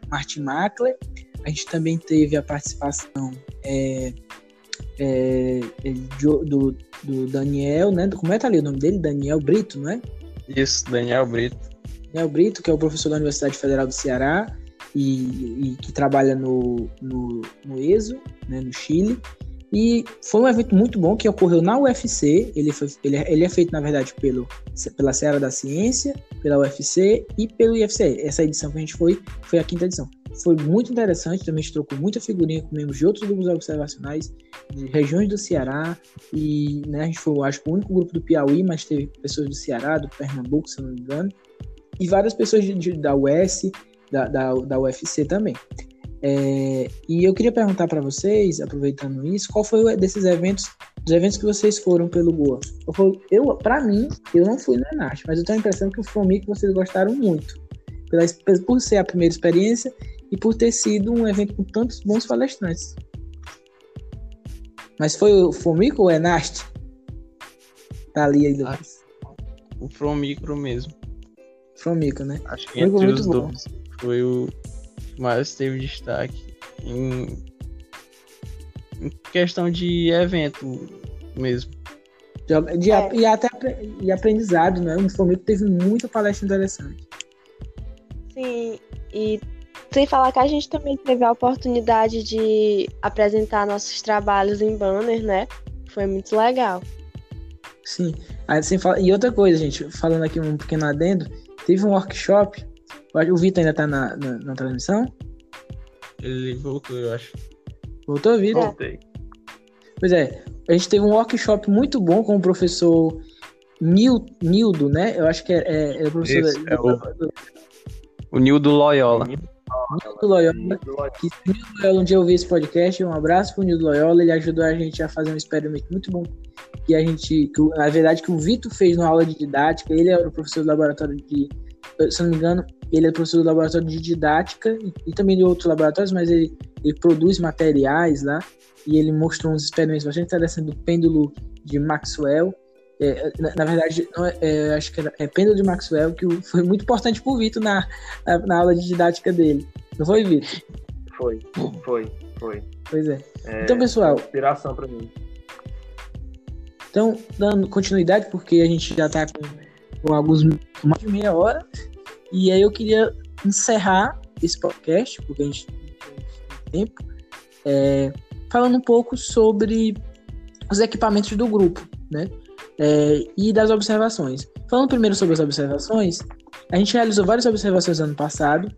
Martin Mackler, a gente também teve a participação é, é, é do, do, Daniel, né? Como é que tá ali o nome dele? Daniel Brito, não é? Isso, Daniel Brito. Daniel Brito, que é o professor da Universidade Federal do Ceará e, e que trabalha no, no, no ESO, né, no Chile. E foi um evento muito bom que ocorreu na UFC. Ele, foi, ele, é, ele é feito, na verdade, pelo, pela Serra da Ciência, pela UFC e pelo IFCE. Essa edição que a gente foi foi a quinta edição. Foi muito interessante, também a gente trocou muita figurinha com membros de outros grupos observacionais, de regiões do Ceará, e né, a gente foi, acho o único grupo do Piauí, mas teve pessoas do Ceará, do Pernambuco, se não me engano, e várias pessoas de, de, da US, da, da, da UFC também. É, e eu queria perguntar para vocês, aproveitando isso, qual foi desses eventos, dos eventos que vocês foram pelo Goa? Eu, eu para mim, eu não fui no Enache, mas eu tenho a impressão que o Fomi que vocês gostaram muito, pela, por ser a primeira experiência e por ter sido um evento com tantos bons palestrantes. Mas foi o Fomico ou o Enast? Tá ali aí, Lucas. O Fromico mesmo. Fromico, né? Acho que entre os bom. dois foi o que mais teve destaque em, em questão de evento mesmo. De, de, é. E até e aprendizado, né? O Fomico teve muita palestra interessante. Sim, e sem falar que a gente também teve a oportunidade de apresentar nossos trabalhos em banner, né? Foi muito legal. Sim. Aí, sem falar... E outra coisa, gente, falando aqui um pequeno adendo, teve um workshop. O Vitor ainda tá na, na, na, transmissão? Ele voltou, eu acho. Voltou, Vitor? Voltei. Pois é, a gente teve um workshop muito bom com o professor Nildo, né? Eu acho que é, é, é o professor. Esse, é o, o Nildo Loyola. Nildo Loyola. Que se o Nildo Loyola um dia ouvir esse podcast, um abraço pro Nildo Loyola. Ele ajudou a gente a fazer um experimento muito bom. Que a gente, que, na verdade, que o Vitor fez na aula de didática. Ele era o professor do laboratório de. Se não me engano, ele é professor do laboratório de didática e, e também de outros laboratórios, mas ele, ele produz materiais lá. E ele mostrou uns experimentos bastante interessantes do pêndulo de Maxwell. É, na, na, verdade, é, é, acho que era, é pêndulo de Maxwell, que foi muito importante pro Vitor na, na, na, aula de didática dele. Não foi, Vitor? Foi, foi, foi. Pois é. é então, pessoal. Inspiração para mim. Então, dando continuidade, porque a gente já tá com, com alguns mais de meia hora. E aí eu queria encerrar esse podcast, porque a gente tem tempo, é, falando um pouco sobre os equipamentos do grupo, né? É, e das observações. Falando primeiro sobre as observações, a gente realizou várias observações ano passado.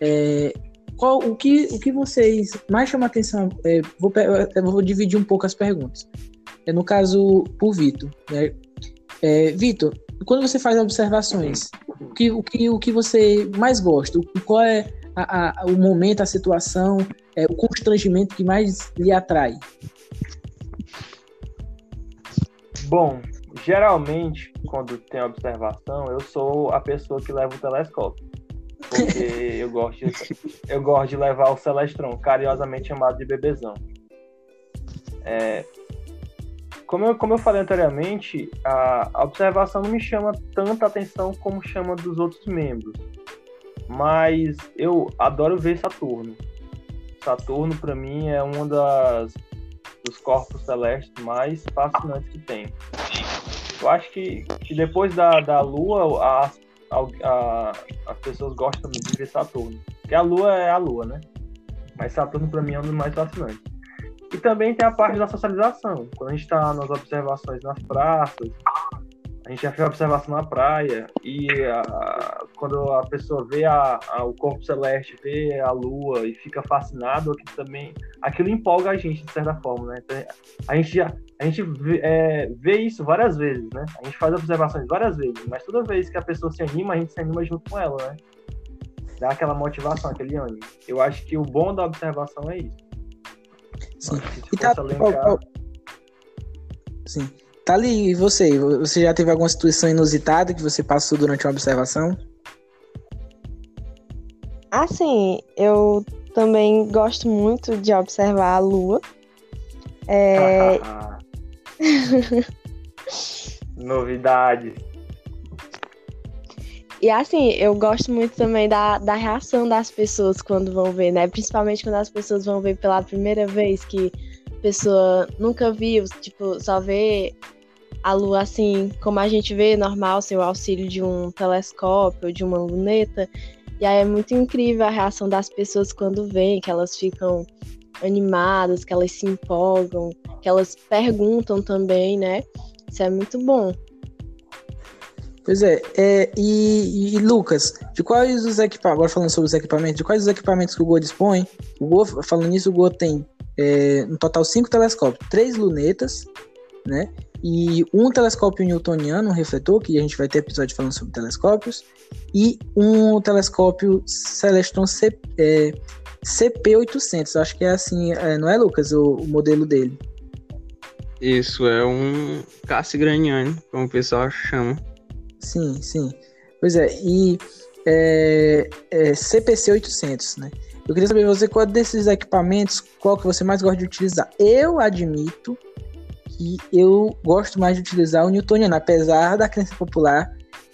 É, qual, o, que, o que vocês mais chamam a atenção? É, vou, eu vou dividir um pouco as perguntas. É, no caso, por Vitor. Né? É, Vitor, quando você faz observações, o que, o que, o que você mais gosta? Qual é a, a, o momento, a situação, é, o constrangimento que mais lhe atrai? Bom, geralmente quando tem observação, eu sou a pessoa que leva o telescópio. Porque eu gosto, de, eu gosto de levar o Celestron, carinhosamente chamado de bebezão. É, como, eu, como eu falei anteriormente, a, a observação não me chama tanta atenção como chama dos outros membros. Mas eu adoro ver Saturno. Saturno, para mim, é um das, dos corpos celestes mais fascinantes que tem. Eu acho que, que depois da, da Lua, a, a, as pessoas gostam de ver Saturno. Porque a Lua é a Lua, né? Mas Saturno, para mim, é um dos mais fascinantes. E também tem a parte da socialização. Quando a gente está nas observações nas praças, a gente já fez observação na praia e a, quando a pessoa vê a, a, o corpo celeste, vê a lua e fica fascinado, aquilo também, aquilo empolga a gente de certa forma, né? Então, a gente já a gente vê, é, vê, isso várias vezes, né? A gente faz observações várias vezes, mas toda vez que a pessoa se anima, a gente se anima junto com ela, né? Dá aquela motivação, aquele ânimo. Eu acho que o bom da observação é isso. Sim. E tá. Sim. Tá ali, e você? Você já teve alguma situação inusitada que você passou durante uma observação? Assim, eu também gosto muito de observar a lua. É... Novidade. E assim, eu gosto muito também da, da reação das pessoas quando vão ver, né? Principalmente quando as pessoas vão ver pela primeira vez, que pessoa nunca viu, tipo, só vê a Lua assim, como a gente vê normal, sem o auxílio de um telescópio, de uma luneta. E aí é muito incrível a reação das pessoas quando vêm, que elas ficam animadas, que elas se empolgam, que elas perguntam também, né? Isso é muito bom. Pois é, é e, e, Lucas, de quais os equipamentos, agora falando sobre os equipamentos, de quais os equipamentos que o Go dispõe? O Go, falando nisso, o Go tem é, no total cinco telescópios, três lunetas, né? e um telescópio newtoniano, um refletor, que a gente vai ter episódio falando sobre telescópios, e um telescópio Celestron C, é, CP800, acho que é assim, é, não é, Lucas, o, o, modelo dele? Isso, é um Cassigraniano, como o pessoal chama. Sim, sim. Pois é, e é, é CPC800, né? Eu queria saber você qual desses equipamentos, qual que você mais gosta de utilizar. Eu admito que eu gosto mais de utilizar o newtoniano, apesar da crença popular,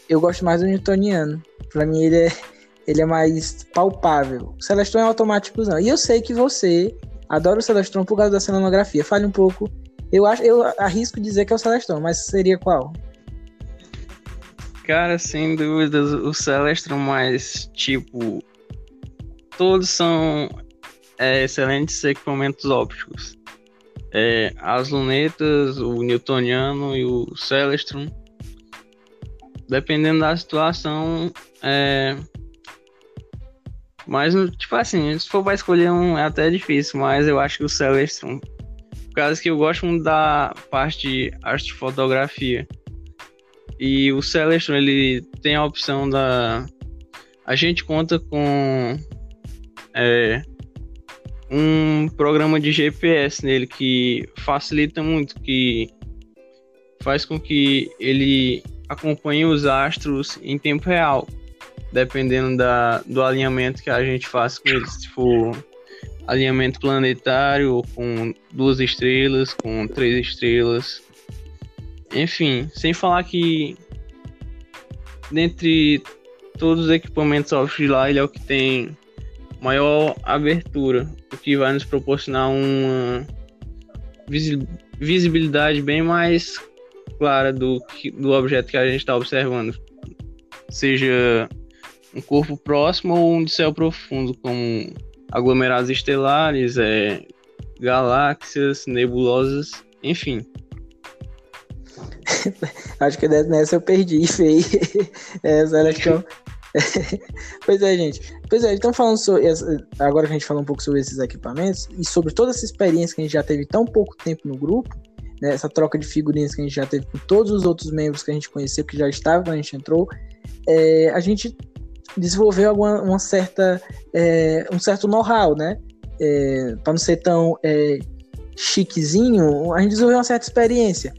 eu gosto mais do newtoniano. Para mim ele é, ele é mais palpável. O Celestron é automático, não. E eu sei que você adora o Celestron por causa da cenografia. Fale um pouco. Eu acho, eu arrisco dizer que é o Celestron, mas seria qual? Cara, sem dúvidas, o Celestron mais tipo todos são é, excelentes equipamentos ópticos é, as lunetas, o newtoniano e o celestron. Dependendo da situação, é... Mas, tipo assim, se for pra escolher um, é até difícil, mas eu acho que o Celestron, por causa que eu gosto muito da parte de arte de fotografia. E o Celestron, ele tem a opção da... A gente conta com é, um programa de GPS nele que facilita muito, que faz com que ele acompanhe os astros em tempo real, dependendo da, do alinhamento que a gente faz com eles. For alinhamento planetário, com duas estrelas, com três estrelas. Enfim, sem falar que dentre todos os equipamentos de lá, ele é o que tem maior abertura, o que vai nos proporcionar uma visibilidade bem mais clara do, do objeto que a gente está observando, seja um corpo próximo ou um de céu profundo, como aglomerados estelares, é, galáxias, nebulosas, enfim. Acho que nessa eu perdi, feio. É, Celestial, pois é, gente. Pois é, então falando sobre. Agora que a gente falou um pouco sobre esses equipamentos e sobre toda essa experiência que a gente já teve tão pouco tempo no grupo, né, essa troca de figurinhas que a gente já teve com todos os outros membros que a gente conheceu, que já estavam quando a gente entrou, é, a gente desenvolveu alguma, uma certa, é, um certo know-how, né? É, para não ser tão é, chiquezinho, a gente desenvolveu uma certa experiência.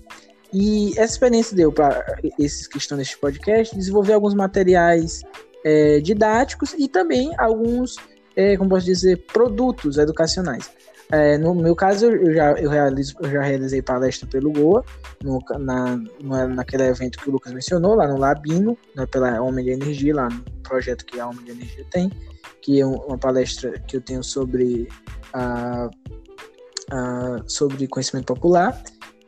E essa experiência deu para esses que estão neste podcast desenvolver alguns materiais é, didáticos e também alguns, é, como posso dizer, produtos educacionais. É, no meu caso, eu já, eu, realizo, eu já realizei palestra pelo Goa, no, na, na, naquele evento que o Lucas mencionou, lá no Labino, né, pela Homem de Energia, lá no projeto que a Homem de Energia tem, que é uma palestra que eu tenho sobre, a, a sobre conhecimento popular.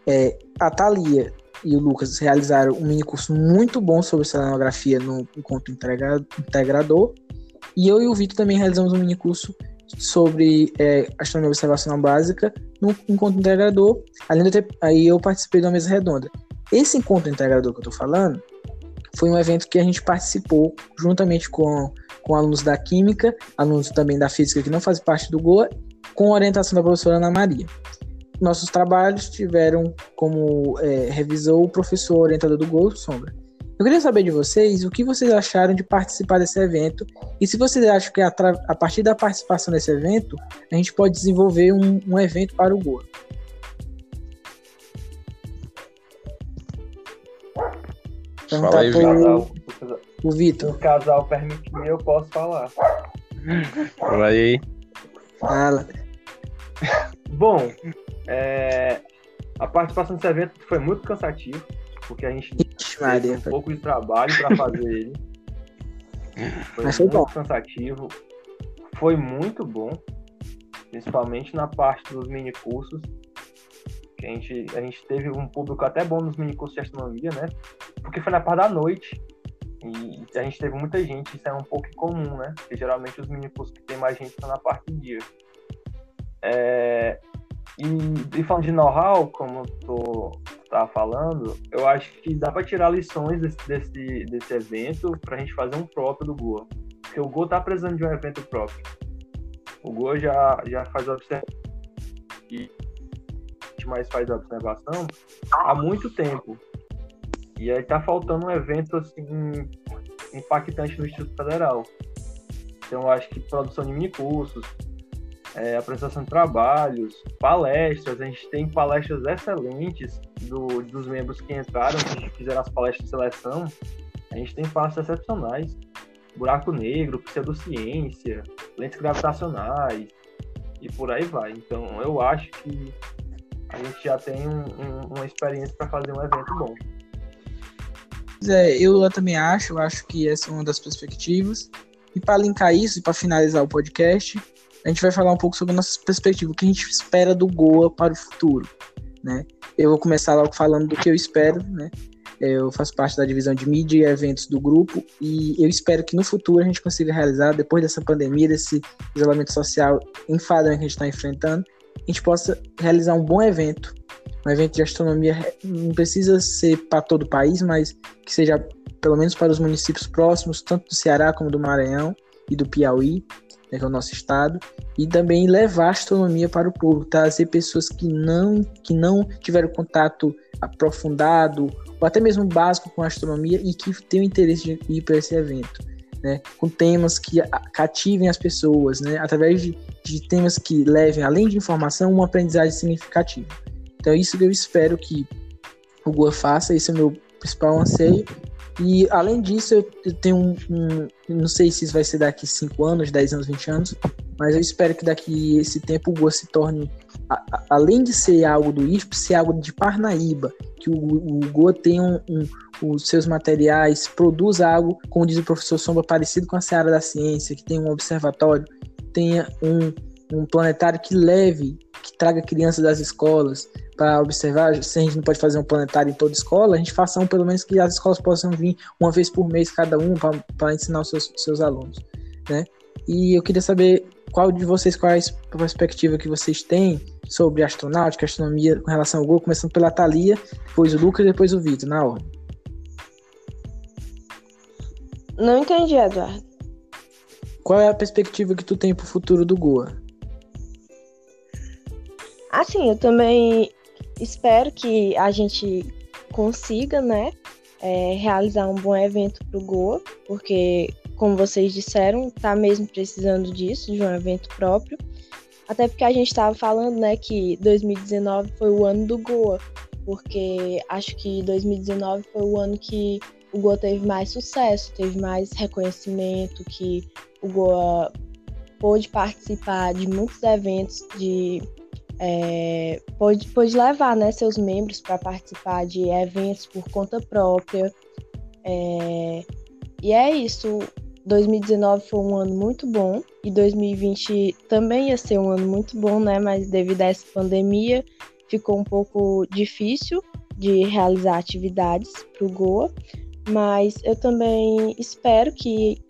É, a Thalia e o Lucas realizaram um mini curso muito bom sobre selenografia no encontro integrador. E eu e o Vitor também realizamos um mini curso sobre é, astronomia observacional básica no encontro integrador. Além de ter, aí eu participei de uma mesa redonda. Esse encontro integrador que eu estou falando foi um evento que a gente participou juntamente com, com alunos da Química, alunos também da Física que não fazem parte do GOA, com orientação da professora Ana Maria nossos trabalhos tiveram como é, revisor o professor orientador do Gol, Sombra. Eu queria saber de vocês o que vocês acharam de participar desse evento e se vocês acham que a, a partir da participação nesse evento a gente pode desenvolver um, um evento para o Goa. Então, Fala aí, pro, o Vitor. Se o casal permitir, eu posso falar. Fala aí. Fala. Bom, é, a participação desse evento foi muito cansativo, porque a gente Ixi, Maria, um pouco de trabalho para fazer ele. Foi Mas muito foi cansativo. Foi muito bom, principalmente na parte dos mini cursos. Que a gente, a gente teve um público até bom nos mini cursos de astronomia, né? Porque foi na parte da noite. E a gente teve muita gente, isso é um pouco comum, né? Porque geralmente os mini cursos que tem mais gente estão na parte do dia. É, e, e falando de know-how, como tu estava falando, eu acho que dá para tirar lições desse, desse, desse evento para a gente fazer um próprio do Goa. Porque o Goa está precisando de um evento próprio. O Goa já, já faz observação e gente mais faz observação há muito tempo. E aí tá faltando um evento assim impactante no Instituto Federal. Então acho que produção de mini cursos, é, apresentação de trabalhos, palestras. A gente tem palestras excelentes do, dos membros que entraram, que fizeram as palestras de seleção. A gente tem palestras excepcionais. Buraco negro, pseudociência, lentes gravitacionais e por aí vai. Então eu acho que a gente já tem um, um, uma experiência para fazer um evento bom. É, eu também acho, eu acho que essa é uma das perspectivas. E para linkar isso e para finalizar o podcast, a gente vai falar um pouco sobre a nossa perspectiva, o que a gente espera do Goa para o futuro, né? Eu vou começar logo falando do que eu espero, né? Eu faço parte da divisão de mídia e eventos do grupo e eu espero que no futuro a gente consiga realizar, depois dessa pandemia, desse isolamento social enfadonho que a gente está enfrentando, a gente possa realizar um bom evento, um evento de astronomia, não precisa ser para todo o país, mas que seja pelo menos para os municípios próximos, tanto do Ceará como do Maranhão e do Piauí, né, que é o nosso estado, e também levar a astronomia para o público, trazer pessoas que não, que não tiveram contato aprofundado ou até mesmo básico com a astronomia e que tenham interesse de ir para esse evento. Né, com temas que cativem as pessoas, né, através de, de temas que levem, além de informação, uma aprendizagem significativa. Então, é isso que eu espero que o Goa faça, esse é o meu principal anseio, e além disso, eu, tenho um, um, Não sei se isso vai ser daqui 5 anos, 10 anos, 20 anos, mas eu espero que daqui esse tempo o Goa se torne, a, a, além de ser algo do ISP, ser algo de Parnaíba, que o, o tenha um, um, os seus materiais, produza algo, como diz o professor Sombra, parecido com a Seara da Ciência, que tenha um observatório, tenha um, um planetário que leve, que traga crianças das escolas, para observar, se a gente não pode fazer um planetário em toda escola, a gente faça um pelo menos que as escolas possam vir uma vez por mês cada um para ensinar os seus, seus alunos, né? E eu queria saber qual de vocês, qual é a perspectiva que vocês têm sobre astronáutica, astronomia com relação ao Gol, começando pela Thalia, depois o Lucas e depois o Vitor, na ordem. Não entendi, Eduardo. Qual é a perspectiva que tu tem para o futuro do Goa? Assim, eu também espero que a gente consiga, né, é, realizar um bom evento para o Goa, porque, como vocês disseram, tá mesmo precisando disso, de um evento próprio. Até porque a gente estava falando, né, que 2019 foi o ano do Goa. porque acho que 2019 foi o ano que o Goa teve mais sucesso, teve mais reconhecimento, que o Goa pôde participar de muitos eventos, de é, pôde levar né, seus membros para participar de eventos por conta própria. É, e é isso. 2019 foi um ano muito bom e 2020 também ia ser um ano muito bom, né? Mas devido a essa pandemia ficou um pouco difícil de realizar atividades para o Goa. Mas eu também espero que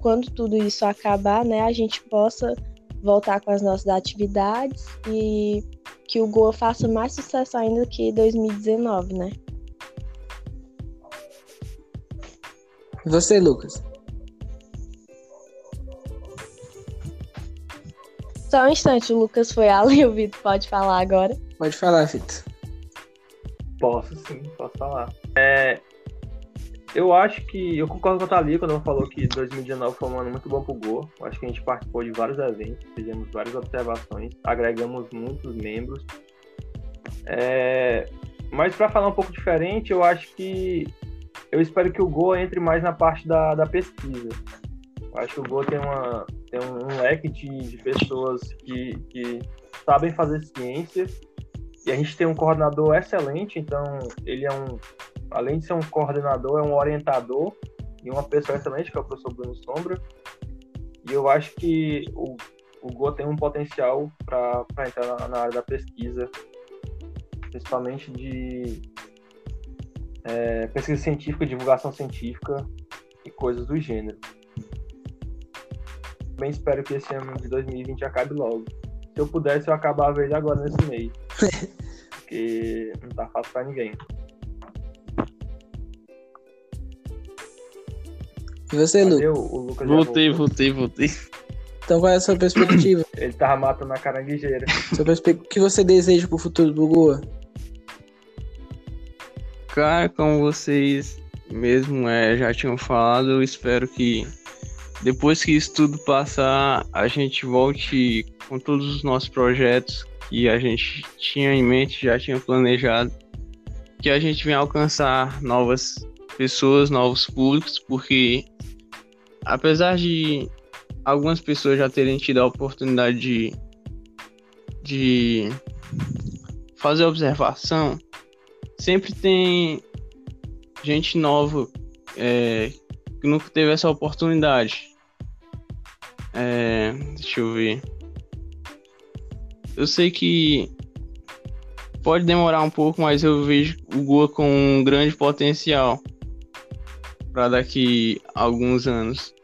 quando tudo isso acabar, né, a gente possa voltar com as nossas atividades e que o Goa faça mais sucesso ainda que 2019, né? E você, Lucas? Só um instante, o Lucas foi ali, o Vitor pode falar agora. Pode falar, Vitor. Posso sim, posso falar. É, eu acho que. Eu concordo com a Thalia quando ela falou que 2019 foi um ano muito bom pro Go. Eu acho que a gente participou de vários eventos, fizemos várias observações, agregamos muitos membros. É, mas para falar um pouco diferente, eu acho que. Eu espero que o Go entre mais na parte da, da pesquisa. Eu acho que o Go tem, uma, tem um, leque de, de pessoas que, que sabem fazer ciência. E a gente tem um coordenador excelente, então ele é um além de ser um coordenador, é um orientador e uma pessoa excelente, que é o professor Bruno Sombra. E eu acho que o, o Go tem um potencial para entrar na, na, área da pesquisa, principalmente de é, pesquisa científica, divulgação científica e coisas do gênero. Também espero que esse ano de 2020 acabe logo. Se eu pudesse, eu acabava ele agora nesse mês. porque não tá fácil para ninguém. E você, Lu? O, Lucas voltei, voltei, voltei. Então qual é a sua perspectiva? Ele tava matando a caranguejeira. Sua perspe... O que você deseja pro futuro do Goa? Cara, como vocês mesmo é, já tinham falado, eu espero que depois que isso tudo passar, a gente volte com todos os nossos projetos que a gente tinha em mente, já tinha planejado, que a gente venha alcançar novas pessoas, novos públicos, porque apesar de algumas pessoas já terem tido a oportunidade de, de fazer observação, sempre tem gente nova é, que nunca teve essa oportunidade. É, deixa eu ver. Eu sei que pode demorar um pouco, mas eu vejo o Goa com um grande potencial para daqui a alguns anos.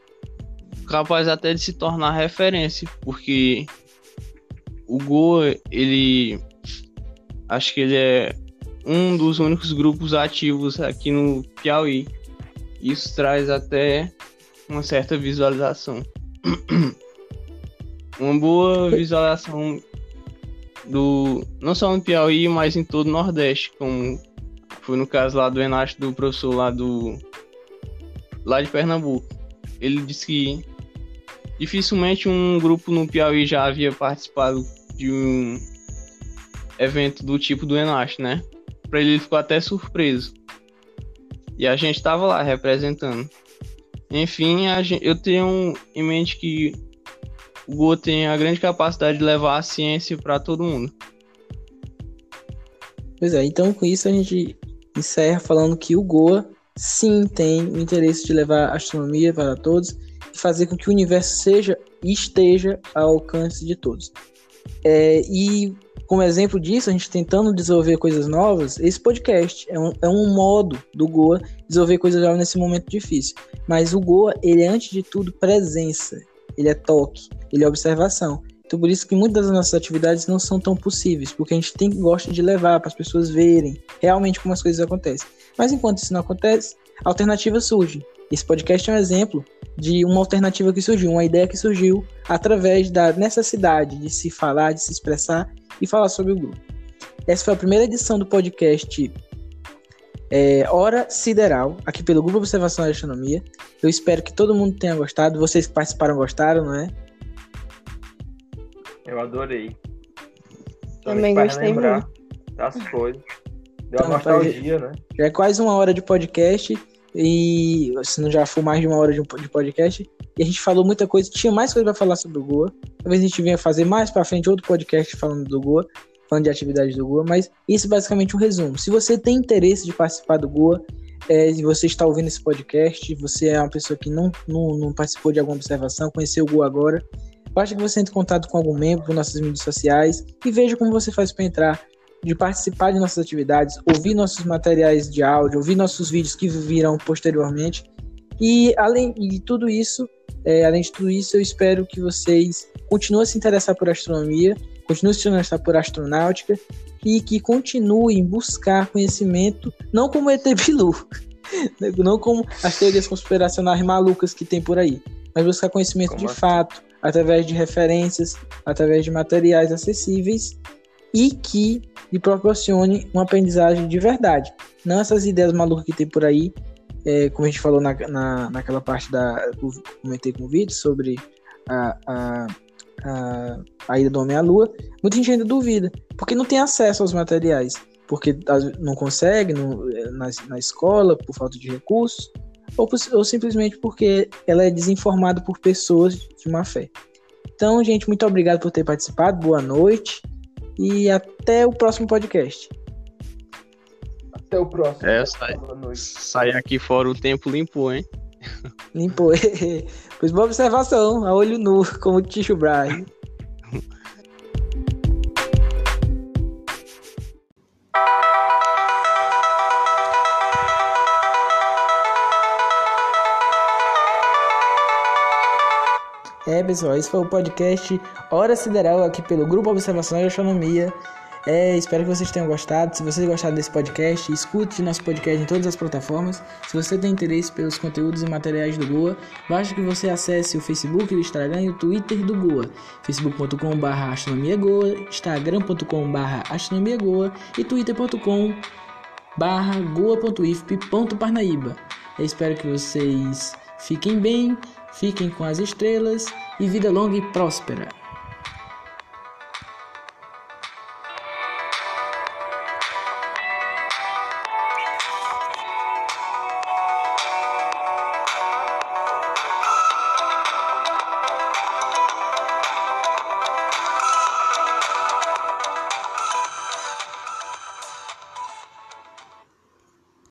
Capaz até de se tornar referência, porque o Goa, ele acho que ele é um dos únicos grupos ativos aqui no Piauí. Isso traz até uma certa visualização. uma boa visualização do não só no Piauí, mas em todo o Nordeste, como foi no caso lá do Enacho do professor lá do lá de Pernambuco. Ele disse que dificilmente um grupo no Piauí já havia participado de um evento do tipo do Enache, né? Para ele, ele ficou até surpreso. E a gente estava lá representando. Enfim, gente, eu tenho em mente que o Goa tem a grande capacidade de levar a ciência para todo mundo. Pois é, então com isso a gente encerra falando que o Goa sim tem o interesse de levar astronomia para todos e fazer com que o universo seja e esteja ao alcance de todos. É, e como exemplo disso, a gente tentando desenvolver coisas novas, esse podcast é um, é um modo do Goa desenvolver coisas novas nesse momento difícil. Mas o Goa, ele é antes de tudo presença, ele é toque, ele é observação. Então por isso que muitas das nossas atividades não são tão possíveis, porque a gente tem gosta de levar para as pessoas verem realmente como as coisas acontecem. Mas enquanto isso não acontece, alternativas surgem. Esse podcast é um exemplo de uma alternativa que surgiu, uma ideia que surgiu através da necessidade de se falar, de se expressar e falar sobre o grupo. Essa foi a primeira edição do podcast é, Hora Sideral, aqui pelo Grupo Observação da Astronomia. Eu espero que todo mundo tenha gostado. Vocês que participaram gostaram, não é? Eu adorei. Também gostei muito. Das coisas. Deu uma Então, nostalgia, né? Já é quase uma hora de podcast. E se não já for mais de uma hora de, de podcast. E a gente falou muita coisa. Tinha mais coisa pra falar sobre o Goa. Talvez a gente venha fazer mais pra frente outro podcast falando do Goa. Falando de atividades do Goa. Mas isso é basicamente um resumo. Se você tem interesse de participar do Goa. É, se você está ouvindo esse podcast, você é uma pessoa que não, não, não participou de alguma observação, conheceu o Goa agora, basta que você entre em contato com algum membro por nossas mídias sociais e veja como você faz para entrar de participar de nossas atividades, ouvir nossos materiais de áudio, ouvir nossos vídeos que virão posteriormente. E além de tudo isso, é, além de tudo isso, eu espero que vocês continuem a se interessar por astronomia, continuem a se interessar por astronáutica e que continuem buscar conhecimento, não como ET Bilu, não como as teorias conspiracionais malucas que tem por aí, mas buscar conhecimento Como de assim? fato, através de referências, através de materiais acessíveis e que lhe proporcione uma aprendizagem de verdade. Não essas ideias malucas que tem por aí, é, como a gente falou na, na, naquela parte da. eu comentei com o vídeo sobre a, a, a, a ida do Homem à Lua. Muita gente ainda duvida, porque não tem acesso aos materiais, porque não consegue no, eh, na, na escola por falta de recursos, ou, ou simplesmente porque ela é desinformada por pessoas de má fé. Então, gente, muito obrigado por ter participado. Boa noite e até o próximo podcast. Até o próximo. É, sai, sai aqui fora o tempo limpou, hein? Limpou. pois boa observação, a olho nu, como o Ticho Brian. É, pessoal, esse foi o podcast Hora Sideral aqui pelo Grupo Observação e Astronomia. É, espero que vocês tenham gostado. Se vocês gostaram desse podcast, escute nosso podcast em todas as plataformas. Se você tem interesse pelos conteúdos e materiais do Goa, basta que você acesse o Facebook, o Instagram e o Twitter do Goa. facebook.com.br astronomiagoa, instagram.com.br astronomiagoa e twitter.com.br goa.ifp.parnaíba. Espero que vocês fiquem bem, fiquem com as estrelas e vida longa e próspera.